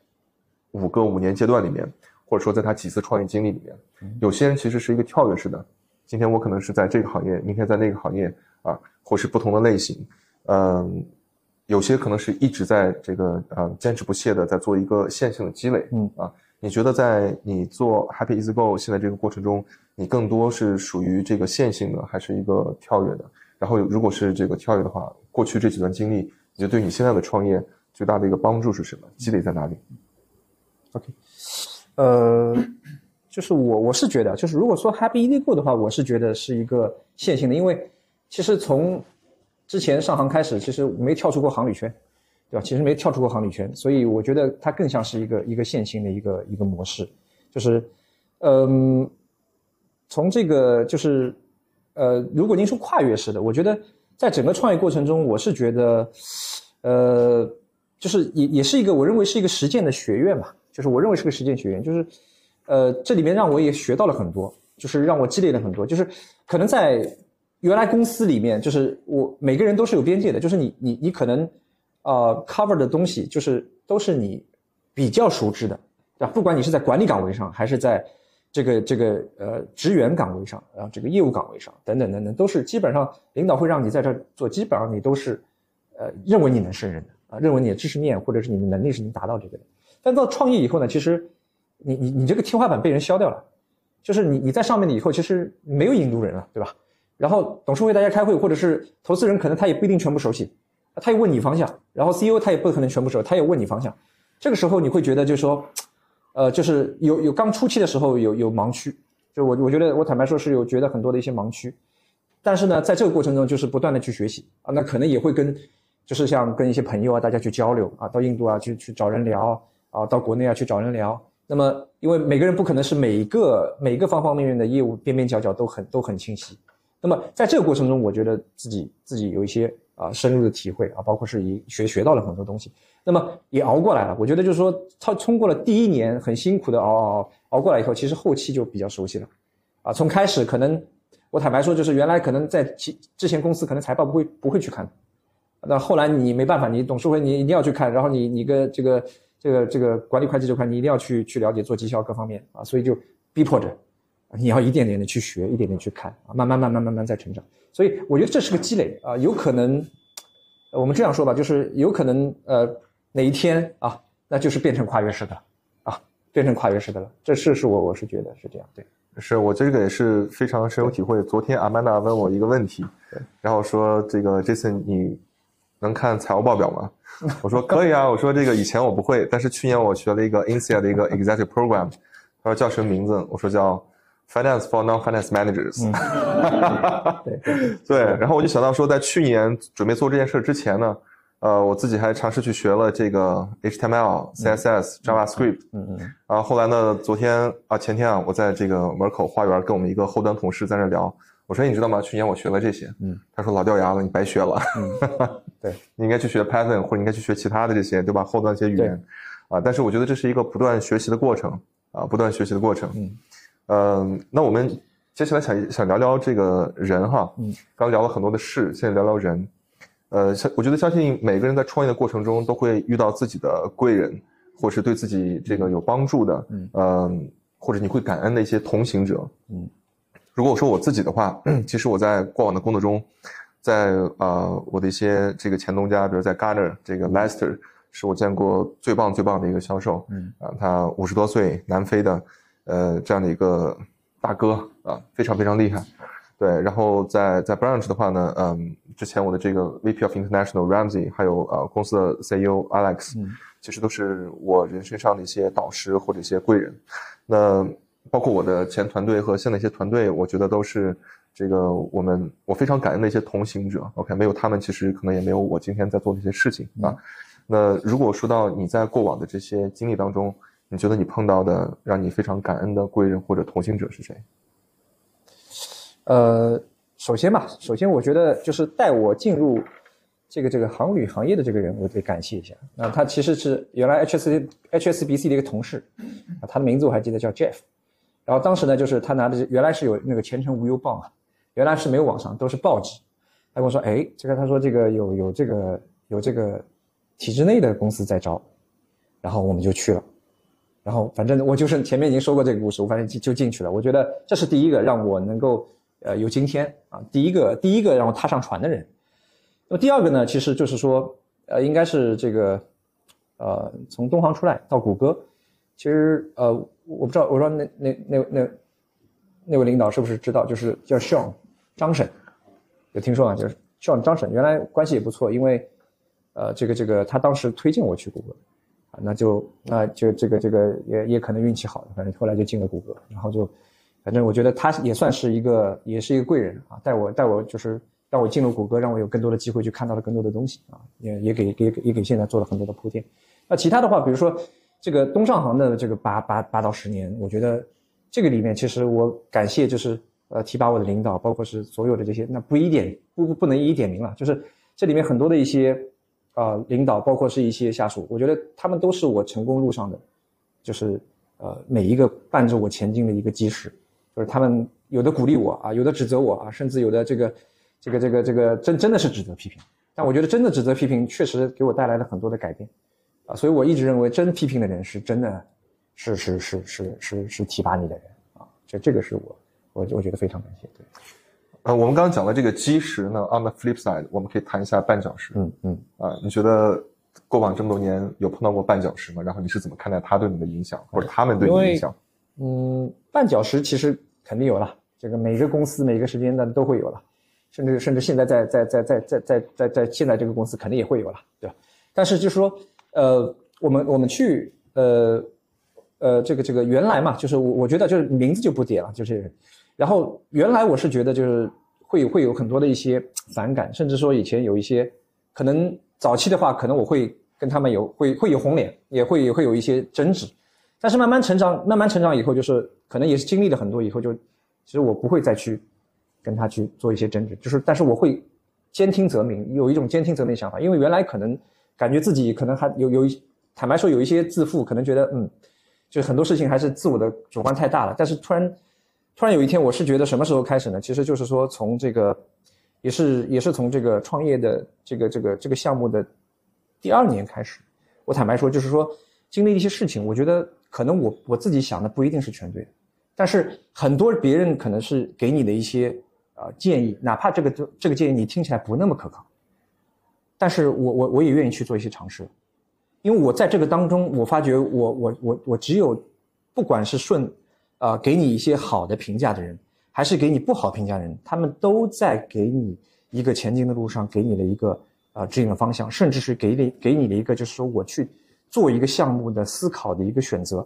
五个五年阶段里面。或者说，在他几次创业经历里面，有些人其实是一个跳跃式的。今天我可能是在这个行业，明天在那个行业，啊，或是不同的类型，嗯，有些可能是一直在这个呃坚持不懈的在做一个线性的积累，嗯啊，你觉得在你做 Happy Easy Go 现在这个过程中，你更多是属于这个线性的，还是一个跳跃的？然后如果是这个跳跃的话，过去这几段经历，你觉得对你现在的创业最大的一个帮助是什么？积累在哪里？OK，呃，就是我我是觉得，就是如果说 Happy Easy Go 的话，我是觉得是一个线性的，因为其实从之前上航开始，其实没跳出过航旅圈，对吧？其实没跳出过航旅圈，所以我觉得它更像是一个一个线性的一个一个模式，就是，嗯，从这个就是，呃，如果您说跨越式的，我觉得在整个创业过程中，我是觉得，呃，就是也也是一个我认为是一个实践的学院嘛，就是我认为是个实践学院，就是，呃，这里面让我也学到了很多，就是让我积累了很多，就是可能在原来公司里面，就是我每个人都是有边界的，就是你你你可能，呃，cover 的东西就是都是你比较熟知的，对吧？不管你是在管理岗位上，还是在这个这个呃职员岗位上，然后这个业务岗位上等等等等，都是基本上领导会让你在这做，基本上你都是呃认为你能胜任的啊，认为你的知识面或者是你的能力是能达到这个的。但到创业以后呢，其实你你你这个天花板被人削掉了，就是你你在上面了以后，其实没有引路人了，对吧？然后董事会大家开会，或者是投资人可能他也不一定全部熟悉，他也问你方向，然后 CEO 他也不可能全部熟，他也问你方向。这个时候你会觉得就是说，呃，就是有有刚初期的时候有有盲区，就我我觉得我坦白说是有觉得很多的一些盲区，但是呢，在这个过程中就是不断的去学习啊，那可能也会跟就是像跟一些朋友啊大家去交流啊，到印度啊去去找人聊啊，到国内啊去找人聊。那么因为每个人不可能是每个每个方方面面的业务边边角角都很都很清晰，那么在这个过程中，我觉得自己自己有一些啊深入的体会啊，包括是以学学到了很多东西，那么也熬过来了。我觉得就是说，他通过了第一年很辛苦的熬熬熬熬过来以后，其实后期就比较熟悉了，啊，从开始可能我坦白说，就是原来可能在其之前公司可能财报不会不会去看，那后来你没办法，你董事会你一定要去看，然后你你个这个这个这个管理会计这块你一定要去去了解做绩效各方面啊，所以就逼迫着。你要一点点的去学，一点点去看啊，慢慢慢慢慢慢在成长。所以我觉得这是个积累啊，有可能，我们这样说吧，就是有可能呃哪一天啊，那就是变成跨越式的啊，变成跨越式的了。这是是我我是觉得是这样，对。是我这个也是非常深有体会。昨天阿曼达问我一个问题，然后说这个 Jason 你能看财务报表吗？我说可以啊，我说这个以前我不会，但是去年我学了一个 INSEAD 的一个 Executive Program，他说叫什么名字？我说叫 Finance for Non-Finance Managers。对对对，然后我就想到说，在去年准备做这件事之前呢，呃，我自己还尝试去学了这个 HTML、CSS、JavaScript。嗯嗯然后后来呢，昨天啊前天啊，我在这个门口花园跟我们一个后端同事在那聊，我说你知道吗？去年我学了这些。嗯，他说老掉牙了，你白学了。嗯，对，你应该去学 Python 或者应该去学其他的这些，对吧？后端一些语言。啊，但是我觉得这是一个不断学习的过程啊，不断学习的过程。嗯，呃，那我们接下来想想聊聊这个人哈。嗯，刚聊了很多的事，现在聊聊人。呃，相我觉得相信每个人在创业的过程中都会遇到自己的贵人，或是对自己这个有帮助的，嗯呃，或者你会感恩的一些同行者。嗯，如果我说我自己的话，其实我在过往的工作中，在呃我的一些这个前东家，比如在 Garner 这个 Lester，是我见过最棒最棒的一个销售。嗯啊，他五十多岁，南非的，呃，这样的一个大哥啊，非常非常厉害。对，然后在在 Branch 的话呢，嗯，之前我的这个 VP of International Ramsey，还有呃公司的 CEO Alex，、嗯其实都是我人生上的一些导师或者一些贵人。那包括我的前团队和现在一些团队，我觉得都是这个我们我非常感恩的一些同行者。OK，没有他们，其实可能也没有我今天在做的一些事情啊。那如果说到你在过往的这些经历当中，你觉得你碰到的让你非常感恩的贵人或者同行者是谁？呃，首先吧，首先我觉得就是带我进入这个这个航旅行业的这个人，我得感谢一下。那他其实是原来 HSC HSBC 的一个同事，他的名字我还记得叫 Jeff。然后当时呢，就是他拿的原来是有那个前程无忧报嘛，原来是没有网上，都是报纸。他跟我说，哎，这个他说这个有有这个有这个体制内的公司在招，然后我们就去了。然后反正我就是前面已经说过这个故事，我反正就就进去了。我觉得这是第一个让我能够呃有今天啊，第一个第一个让我踏上船的人。那么第二个呢，其实就是说，呃，应该是这个，呃，从东航出来到谷歌，其实呃，我不知道，我不知道那那那那那位领导是不是知道，就是叫 Sean 张沈，有听说吗？就是 Sean 张沈，原来关系也不错，因为呃，这个这个他当时推荐我去谷歌，那就那就这个这个也也可能运气好，反正后来就进了谷歌，然后就反正我觉得他也算是一个也是一个贵人啊，带我带我就是让我进入谷歌，让我有更多的机会去看到了更多的东西啊，也也给给也给现在做了很多的铺垫。那其他的话，比如说这个东上航的这个八八八到十年，我觉得这个里面其实我感谢就是呃提拔我的领导，包括是所有的这些，那不一点不不不能一点名了，就是这里面很多的一些呃领导，包括是一些下属，我觉得他们都是我成功路上的，就是呃每一个伴着我前进的一个基石，就是他们有的鼓励我啊，有的指责我啊，甚至有的这个这个这个这个真真的是指责批评，但我觉得真的指责批评确实给我带来了很多的改变。啊，所以我一直认为真批评的人是真的，是是是是是是提拔你的人啊，这这个是我我我觉得非常感谢，对，呃，我们刚刚讲的这个基石呢，on the flip side，我们可以谈一下绊脚石。嗯嗯，啊、你觉得过往这么多年有碰到过绊脚石吗？然后你是怎么看待它对你的影响，或者他们对你的影响？嗯，绊脚石其实肯定有了，这个每个公司每个时间段都会有了，甚至甚至现在在在在在在在在在现在这个公司肯定也会有了，对吧？但是就是说，呃，我们我们去呃呃这个这个原来嘛，就是我我觉得就是名字就不点了，就是，然后原来我是觉得就是会会有很多的一些反感，甚至说以前有一些可能早期的话，可能我会跟他们有会会有红脸，也会也会有一些争执。但是慢慢成长，慢慢成长以后，就是可能也是经历了很多以后就，其实我不会再去跟他去做一些争执，就是但是我会兼听则明，有一种兼听则明的想法，因为原来可能感觉自己可能还有有一，坦白说有一些自负，可能觉得嗯，就是很多事情还是自我的主观太大了，但是突然突然有一天，我是觉得什么时候开始呢？其实就是说从这个，也是也是从这个创业的这个这个这个项目的第二年开始，我坦白说就是说经历一些事情，我觉得可能我我自己想的不一定是全对，但是很多别人可能是给你的一些呃建议，哪怕这个这个建议你听起来不那么可靠，但是我我我也愿意去做一些尝试，因为我在这个当中，我发觉我我我我只有不管是顺、呃给你一些好的评价的人，还是给你不好评价的人，他们都在给你一个前进的路上，给你的一个呃指引的方向，甚至是给你给你的一个就是说我去做一个项目的思考的一个选择。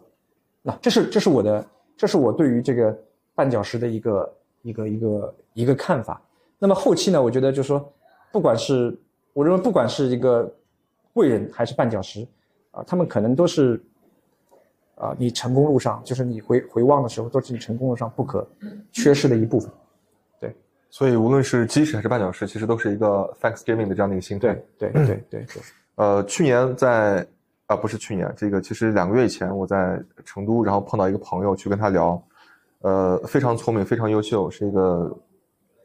那这是这是我的这是我对于这个绊脚石的一个一个一个一个看法。那么后期呢，我觉得就是说，不管是我认为不管是一个贵人还是绊脚石，啊，他们可能都是啊，你成功路上就是你回回望的时候，都是你成功路上不可缺失的一部分。对所以无论是基石还是绊脚石，其实都是一个 Thanksgiving 的这样的一个心态。对对对对对，呃，去年在啊不是去年，这个其实两个月以前我在成都，然后碰到一个朋友去跟他聊，呃，非常聪明，非常优秀，是一个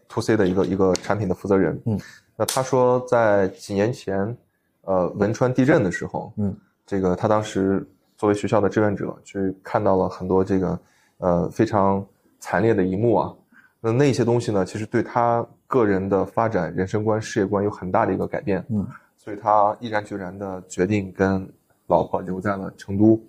to C 的一个一个产品的负责人。嗯，那他说在几年前，呃，汶川地震的时候，嗯，这个他当时作为学校的志愿者去看到了很多这个呃非常惨烈的一幕啊。那那些东西呢，其实对他个人的发展、人生观、事业观有很大的一个改变。嗯，所以他毅然决然的决定跟老婆留在了成都，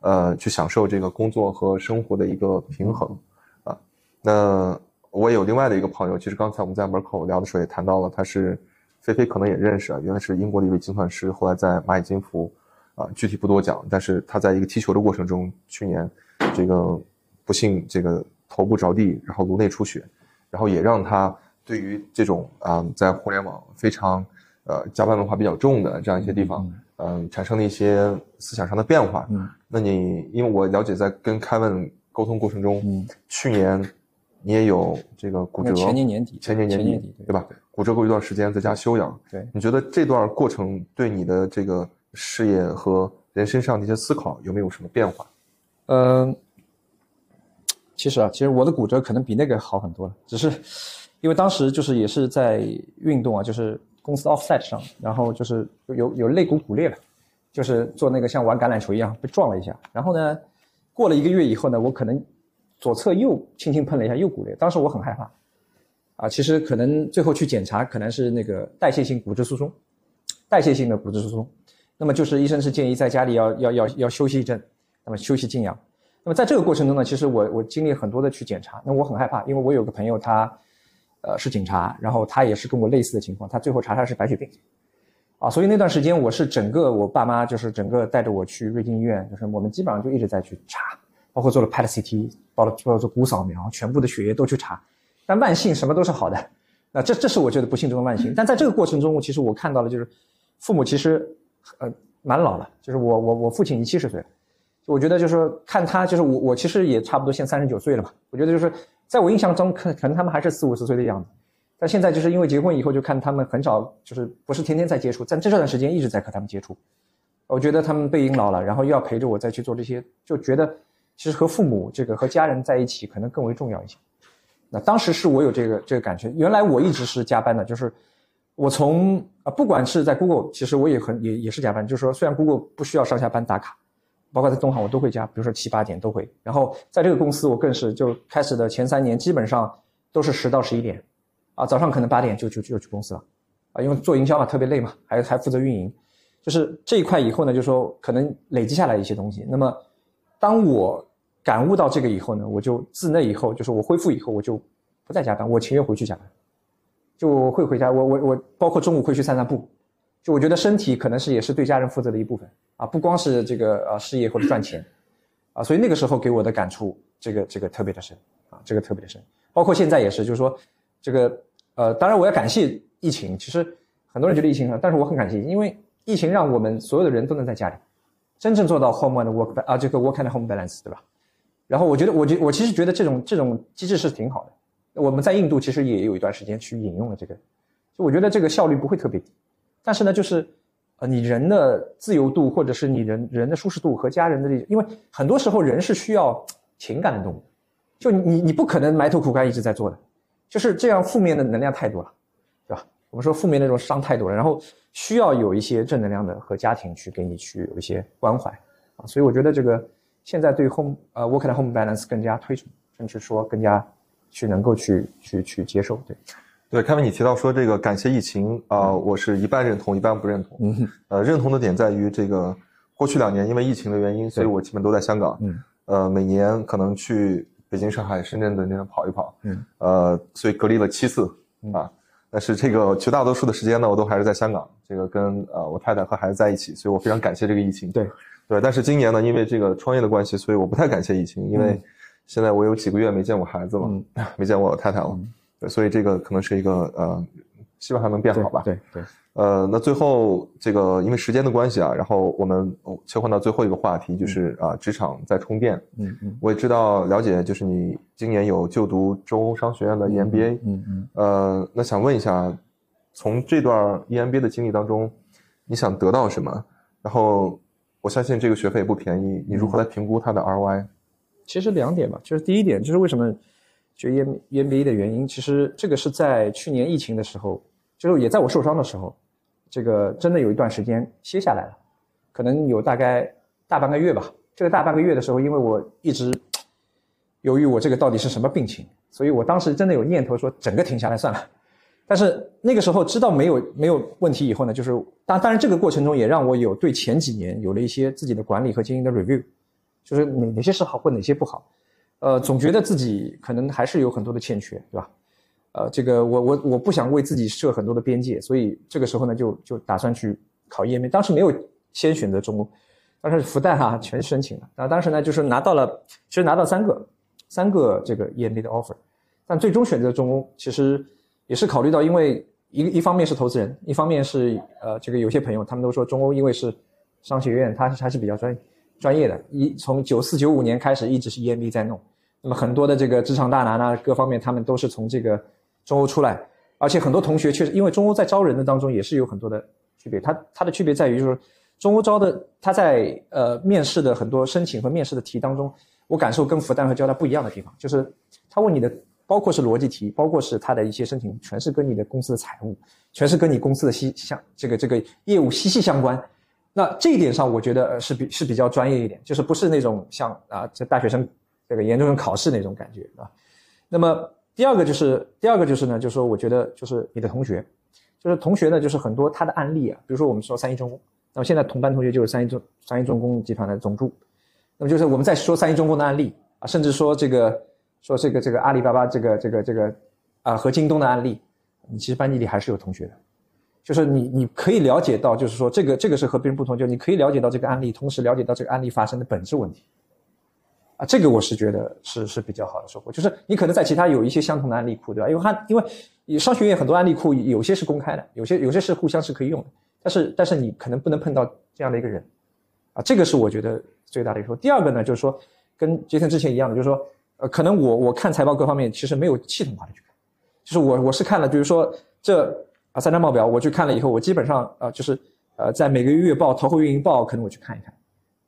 呃，去享受这个工作和生活的一个平衡啊。那我有另外的一个朋友，其实刚才我们在门口聊的时候也谈到了，他是菲菲可能也认识啊，原来是英国的一位精算师，后来在蚂蚁金服啊，具体不多讲，但是他在一个踢球的过程中，去年这个不幸这个头部着地，然后颅内出血，然后也让他对于这种啊、在互联网非常呃加班文化比较重的这样一些地方，嗯、产生了一些思想上的变化。嗯，那你因为我了解，在跟凯文沟通过程中，嗯，去年你也有这个骨折，前年年底前年年底，对吧？骨折过一段时间，在家休养。对你觉得这段过程对你的这个事业和人身上的一些思考有没有什么变化？嗯，其实啊，其实我的骨折可能比那个好很多了，只是因为当时就是也是在运动啊，就是公司 offset 上，然后就是有有肋骨骨裂了，就是做那个像玩橄榄球一样被撞了一下，然后呢，过了一个月以后呢，我可能左侧又轻轻碰了一下又骨裂，当时我很害怕，啊，其实可能最后去检查，可能是那个代谢性骨质疏松，代谢性的骨质疏松。那么就是医生是建议在家里要要要要休息一阵，那么休息静养。那么在这个过程中呢，其实我我经历很多的去检查，那我很害怕，因为我有个朋友他，呃是警察，然后他也是跟我类似的情况，他最后查出来是白血病，啊，所以那段时间我是整个我爸妈就是整个带着我去瑞金医院，就是我们基本上就一直在去查，包括做了 PET CT，包了包括做骨扫描，全部的血液都去查，但万幸什么都是好的，那这这是我觉得不幸中的万幸。但在这个过程中，其实我看到了就是父母其实呃蛮老了，就是我我我父亲已经七十岁了。我觉得就是，看他就是我，我其实也差不多现三十九岁了嘛。我觉得就是在我印象中，可可能他们还是四五十岁的样子。但现在就是因为结婚以后，就看他们很少，就是不是天天在接触，在这段时间一直在和他们接触。我觉得他们背影老了，然后又要陪着我再去做这些，就觉得其实和父母这个和家人在一起可能更为重要一些。那当时是我有这个这个感觉，原来我一直是加班的，就是我从啊，不管是在 Google，其实我也很也也是加班，就是说虽然 Google 不需要上下班打卡。包括在东航我都会加，比如说七八点都会。然后在这个公司我更是就开始的前三年基本上都是十到十一点，啊早上可能八点就就就去公司了，啊因为做营销嘛特别累嘛，还还负责运营，就是这一块以后呢就是说可能累积下来一些东西。那么当我感悟到这个以后呢，我就自那以后就是我恢复以后我就不再加班，我情愿回去加班，就会回家。我我我包括中午会去散散步。就我觉得身体可能是也是对家人负责的一部分啊，不光是这个呃事业或者赚钱，啊，所以那个时候给我的感触，这个这个特别的深啊，这个特别的深。包括现在也是，就是说，这个呃，当然我要感谢疫情。其实很多人觉得疫情，但是我很感谢，因为疫情让我们所有的人都能在家里，真正做到 home and work 啊，这个 work and home balance，对吧？然后我觉得，我觉我其实觉得这种这种机制是挺好的。我们在印度其实也有一段时间去引用了这个，就我觉得这个效率不会特别低。但是呢，就是，呃，你人的自由度，或者是你人人的舒适度和家人的这，因为很多时候人是需要情感的动物，就你你不可能埋头苦干一直在做的，就是这样负面的能量太多了，对吧？我们说负面那种伤太多了，然后需要有一些正能量的和家庭去给你去有一些关怀啊，所以我觉得这个现在对 home 呃 work and home balance 更加推崇，甚至说更加去能够去去去接受，对。对，凯文，你提到说这个感谢疫情啊，我是一半认同，一半不认同。嗯，呃，认同的点在于这个过去两年因为疫情的原因，所以我基本都在香港。嗯，呃，每年可能去北京、上海、深圳的那边跑一跑。嗯，呃，所以隔离了七次啊，但是这个绝大多数的时间呢，我都还是在香港，这个跟呃我太太和孩子在一起，所以我非常感谢这个疫情。对，对，但是今年呢，因为这个创业的关系，所以我不太感谢疫情，因为现在我有几个月没见过孩子了，没见过我太太了。对，所以这个可能是一个呃，希望它能变好吧。对对。呃，那最后这个因为时间的关系啊，然后我们切换到最后一个话题，就是啊，职场在充电。嗯嗯。我也知道了解，就是你今年有就读中欧商学院的 EMBA。嗯嗯。呃，那想问一下，从这段 EMBA 的经历当中，你想得到什么？然后我相信这个学费也不便宜，你如何来评估它的 ROI？其实两点吧，就是第一点就是为什么。学 EM MBA 的原因，其实这个是在去年疫情的时候，就是也在我受伤的时候，这个真的有一段时间歇下来了，可能有大概大半个月吧。这个大半个月的时候，因为我一直犹豫我这个到底是什么病情，所以我当时真的有念头说整个停下来算了。但是那个时候知道没有没有问题以后呢，就是当当然这个过程中也让我有对前几年有了一些自己的管理和经营的 review，就是哪哪些是好或哪些不好。呃，总觉得自己可能还是有很多的欠缺，对吧？呃，这个我我我不想为自己设很多的边界，所以这个时候呢，就就打算去考 EMBA。当时没有先选择中欧，当时复旦哈全申请了。那当时呢，就是拿到了，其实拿到三个三个这个 EMBA 的 offer，但最终选择中欧，其实也是考虑到，因为一一方面是投资人，一方面是呃这个有些朋友他们都说中欧因为是商学院，它还是比较专业。专业的，一从九四九五年开始一直是 EMB 在弄，那么很多的这个职场大拿呢，各方面他们都是从这个中欧出来，而且很多同学确实，因为中欧在招人的当中也是有很多的区别，它它的区别在于就是中欧招的，它在呃面试的很多申请和面试的题当中，我感受跟复旦和交大不一样的地方，就是他问你的包括是逻辑题，包括是他的一些申请，全是跟你的公司的财务，全是跟你公司的息相这个这个业务息息相关。那这一点上，我觉得是比是比较专业一点，就是不是那种像啊这大学生这个研究生考试那种感觉啊。那么第二个就是第二个就是呢，就是说我觉得就是你的同学，就是同学呢，就是很多他的案例啊，比如说我们说三一重工，那么现在同班同学就是三一重三一重工集团的总助，那么就是我们在说三一重工的案例啊，甚至说这个说这个这个阿里巴巴这个这个这个啊和京东的案例，你其实班级里还是有同学的，就是你你可以了解到，就是说这个这个是和别人不同，就是你可以了解到这个案例，同时了解到这个案例发生的本质问题。啊，这个我是觉得是是比较好的收获，就是你可能在其他有一些相同的案例库，对吧？因为它因为商学院很多案例库有些是公开的，有些有些是互相是可以用的，但是但是你可能不能碰到这样的一个人，啊，这个是我觉得最大的一个。第二个呢，就是说跟杰森之前一样的，就是说，呃，可能我我看财报各方面其实没有系统化的去看，就是我我是看了，比如说这啊三张报表我去看了以后，我基本上啊就是呃在每个月报、投后运营报可能我去看一看，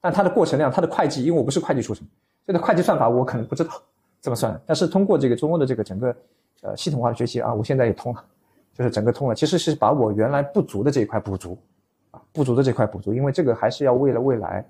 但它的过程量、它的会计，因为我不是会计出身。这个会计算法我可能不知道怎么算，但是通过这个中欧的这个整个呃系统化的学习啊，我现在也通了，就是整个通了。其实是把我原来不足的这一块补足，啊，不足的这块补足，因为这个还是要为了未来，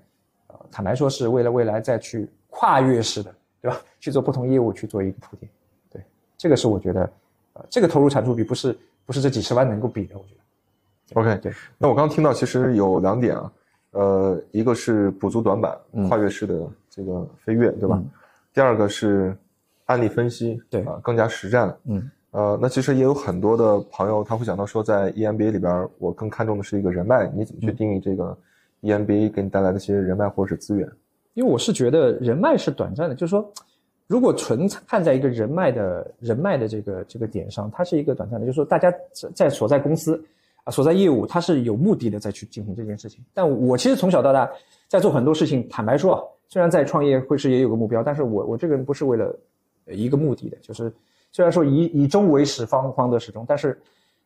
呃，坦白说是为了未来再去跨越式的，对吧？去做不同业务去做一个铺垫，对，这个是我觉得，呃，这个投入产出比不是不是这几十万能够比的，我觉得。OK，对。那我刚刚听到其实有两点啊。呃，一个是补足短板，跨越式的这个飞跃，对吧？第二个是案例分析，对啊，更加实战。嗯，呃，那其实也有很多的朋友他会讲到说，在 EMBA 里边，我更看重的是一个人脉，你怎么去定义这个 EMBA 给你带来的一些人脉或者是资源？因为我是觉得人脉是短暂的，就是说，如果纯看在一个人脉的人脉的这个这个点上，它是一个短暂的，就是说大家在所在公司啊。所在业务，它是有目的的再去进行这件事情。但我其实从小到大在做很多事情，坦白说啊，虽然在创业会是也有个目标，但是我我这个人不是为了一个目的的，就是虽然说以以终为始，方方得始终，但是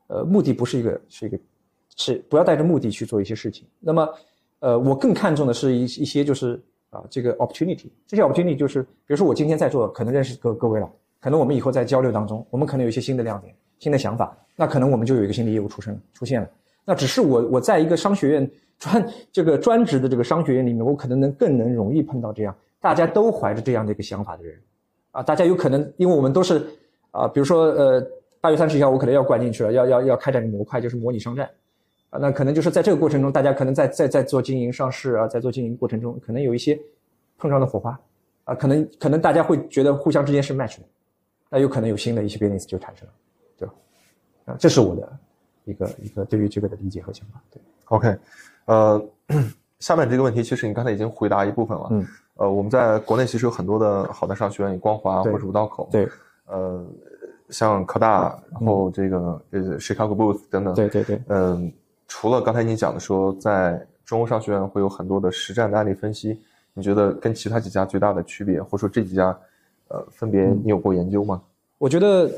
呃，目的不是一个是一个是不要带着目的去做一些事情。那么呃，我更看重的是一一些就是啊这个 opportunity，这些 opportunity 就是比如说我今天在座，可能认识各各位了，可能我们以后在交流当中，我们可能有一些新的亮点。新的想法，那可能我们就有一个新的业务出生出现了。那只是我我在一个商学院专这个专职的这个商学院里面，我可能能更能容易碰到这样大家都怀着这样的一个想法的人，啊，大家有可能因为我们都是啊，比如说呃八月三十一号我可能要灌进去了，要要要开展模块就是模拟商战，啊，那可能就是在这个过程中，大家可能在在在做经营上市啊，在做经营过程中，可能有一些碰撞的火花，啊，可能可能大家会觉得互相之间是 match 的，那有可能有新的一些 business 就产生了。对吧啊，这是我的一个一个对于这个的理解和想法。对，OK，呃，下面这个问题其实你刚才已经回答一部分了。嗯，呃，我们在国内其实有很多的好的商学院，光华或者五道口。对，呃，像科大，然后这个呃 Chicago Booth 等等。对对对。嗯，除了刚才你讲的说，在中欧商学院会有很多的实战的案例分析，你觉得跟其他几家最大的区别，或者说这几家，呃，分别你有过研究吗？我觉得。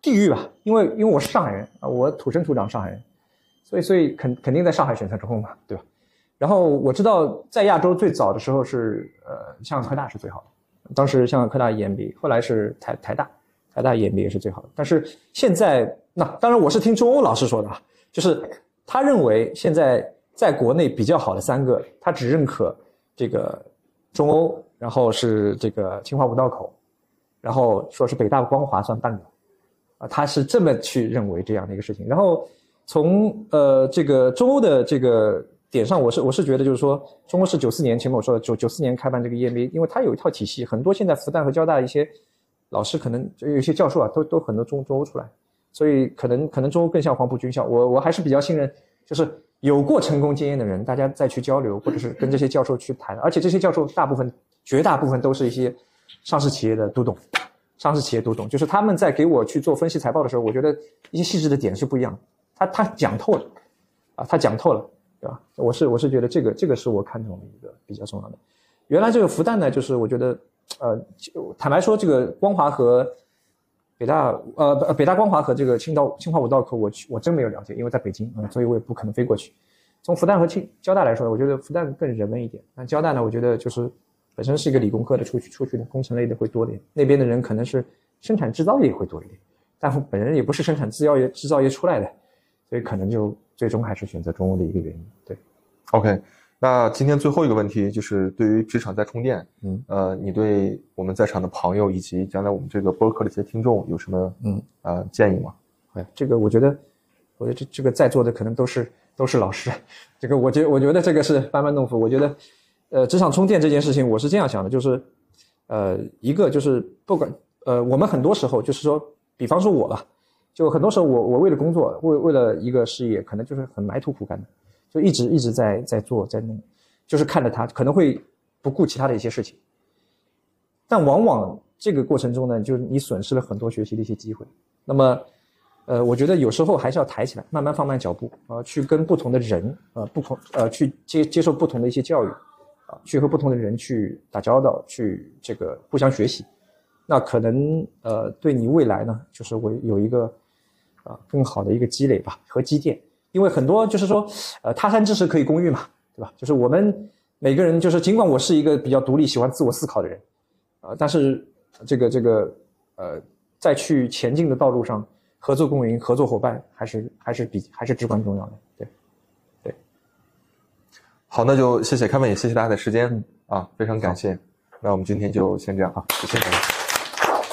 地域吧，因为因为我是上海人啊，我土生土长上海人，所以所以肯肯定在上海选择中欧嘛，对吧？然后我知道在亚洲最早的时候是呃香港科大是最好的，当时香港科大 EMB，后来是台台大，台大 EMB 也是最好的。但是现在那当然我是听中欧老师说的啊，就是他认为现在在国内比较好的三个，他只认可这个中欧，然后是这个清华五道口，然后说是北大光华算半个。啊他是这么去认为这样的一个事情，然后从呃这个中欧的这个点上，我是我是觉得就是说，中欧是九四年前面我说的九九四年开办这个 EMBA，因为它有一套体系，很多现在复旦和交大一些老师可能就有些教授啊，都都很多中中欧出来，所以可能可能中欧更像黄埔军校，我我还是比较信任，就是有过成功经验的人，大家再去交流，或者是跟这些教授去谈，而且这些教授大部分绝大部分都是一些上市企业的都懂。上市企业都懂，就是他们在给我去做分析财报的时候，我觉得一些细致的点是不一样的。他他讲透了，啊，他讲透了，对吧？我是我是觉得这个这个是我看中的一个比较重要的。原来这个复旦呢，就是我觉得，呃，坦白说，这个光华和北大，呃，北大光华和这个青岛清华五道口，我去我真没有了解，因为在北京，嗯，所以我也不可能飞过去。从复旦和清交大来说，我觉得复旦更人文一点。那交大呢，我觉得就是。本身是一个理工科的，出去出去的工程类的会多点。那边的人可能是生产制造业会多一点，但本人也不是生产制药业制造业出来的，所以可能就最终还是选择中欧的一个原因。对，OK，那今天最后一个问题就是对于职场在充电，嗯，呃，你对我们在场的朋友以及将来我们这个播客的一些听众有什么嗯呃建议吗？哎，这个我觉得，我觉得这这个在座的可能都是都是老师，这个我觉我觉得这个是班班弄斧。我觉得，呃，职场充电这件事情，我是这样想的，就是，呃，一个就是不管呃，我们很多时候就是说，比方说我吧，就很多时候我我为了工作，为为了一个事业，可能就是很埋头苦干的，就一直一直在在做在弄，就是看着他可能会不顾其他的一些事情，但往往这个过程中呢，就是你损失了很多学习的一些机会。那么，呃，我觉得有时候还是要抬起来，慢慢放慢脚步啊、去跟不同的人啊、不同呃，去接接受不同的一些教育啊、去和不同的人去打交道，去这个互相学习，那可能呃，对你未来呢，就是会有一个啊、更好的一个积累吧和积淀。因为很多就是说，呃，他山之石可以攻玉嘛，对吧？就是我们每个人，就是尽管我是一个比较独立、喜欢自我思考的人，啊、但是这个这个呃，在去前进的道路上，合作共赢、合作伙伴还是还是比还是至关重要的。对，对好，那就谢谢开文，也谢谢大家的时间嗯啊，非常感谢。那我们今天就先这样啊，谢谢大家。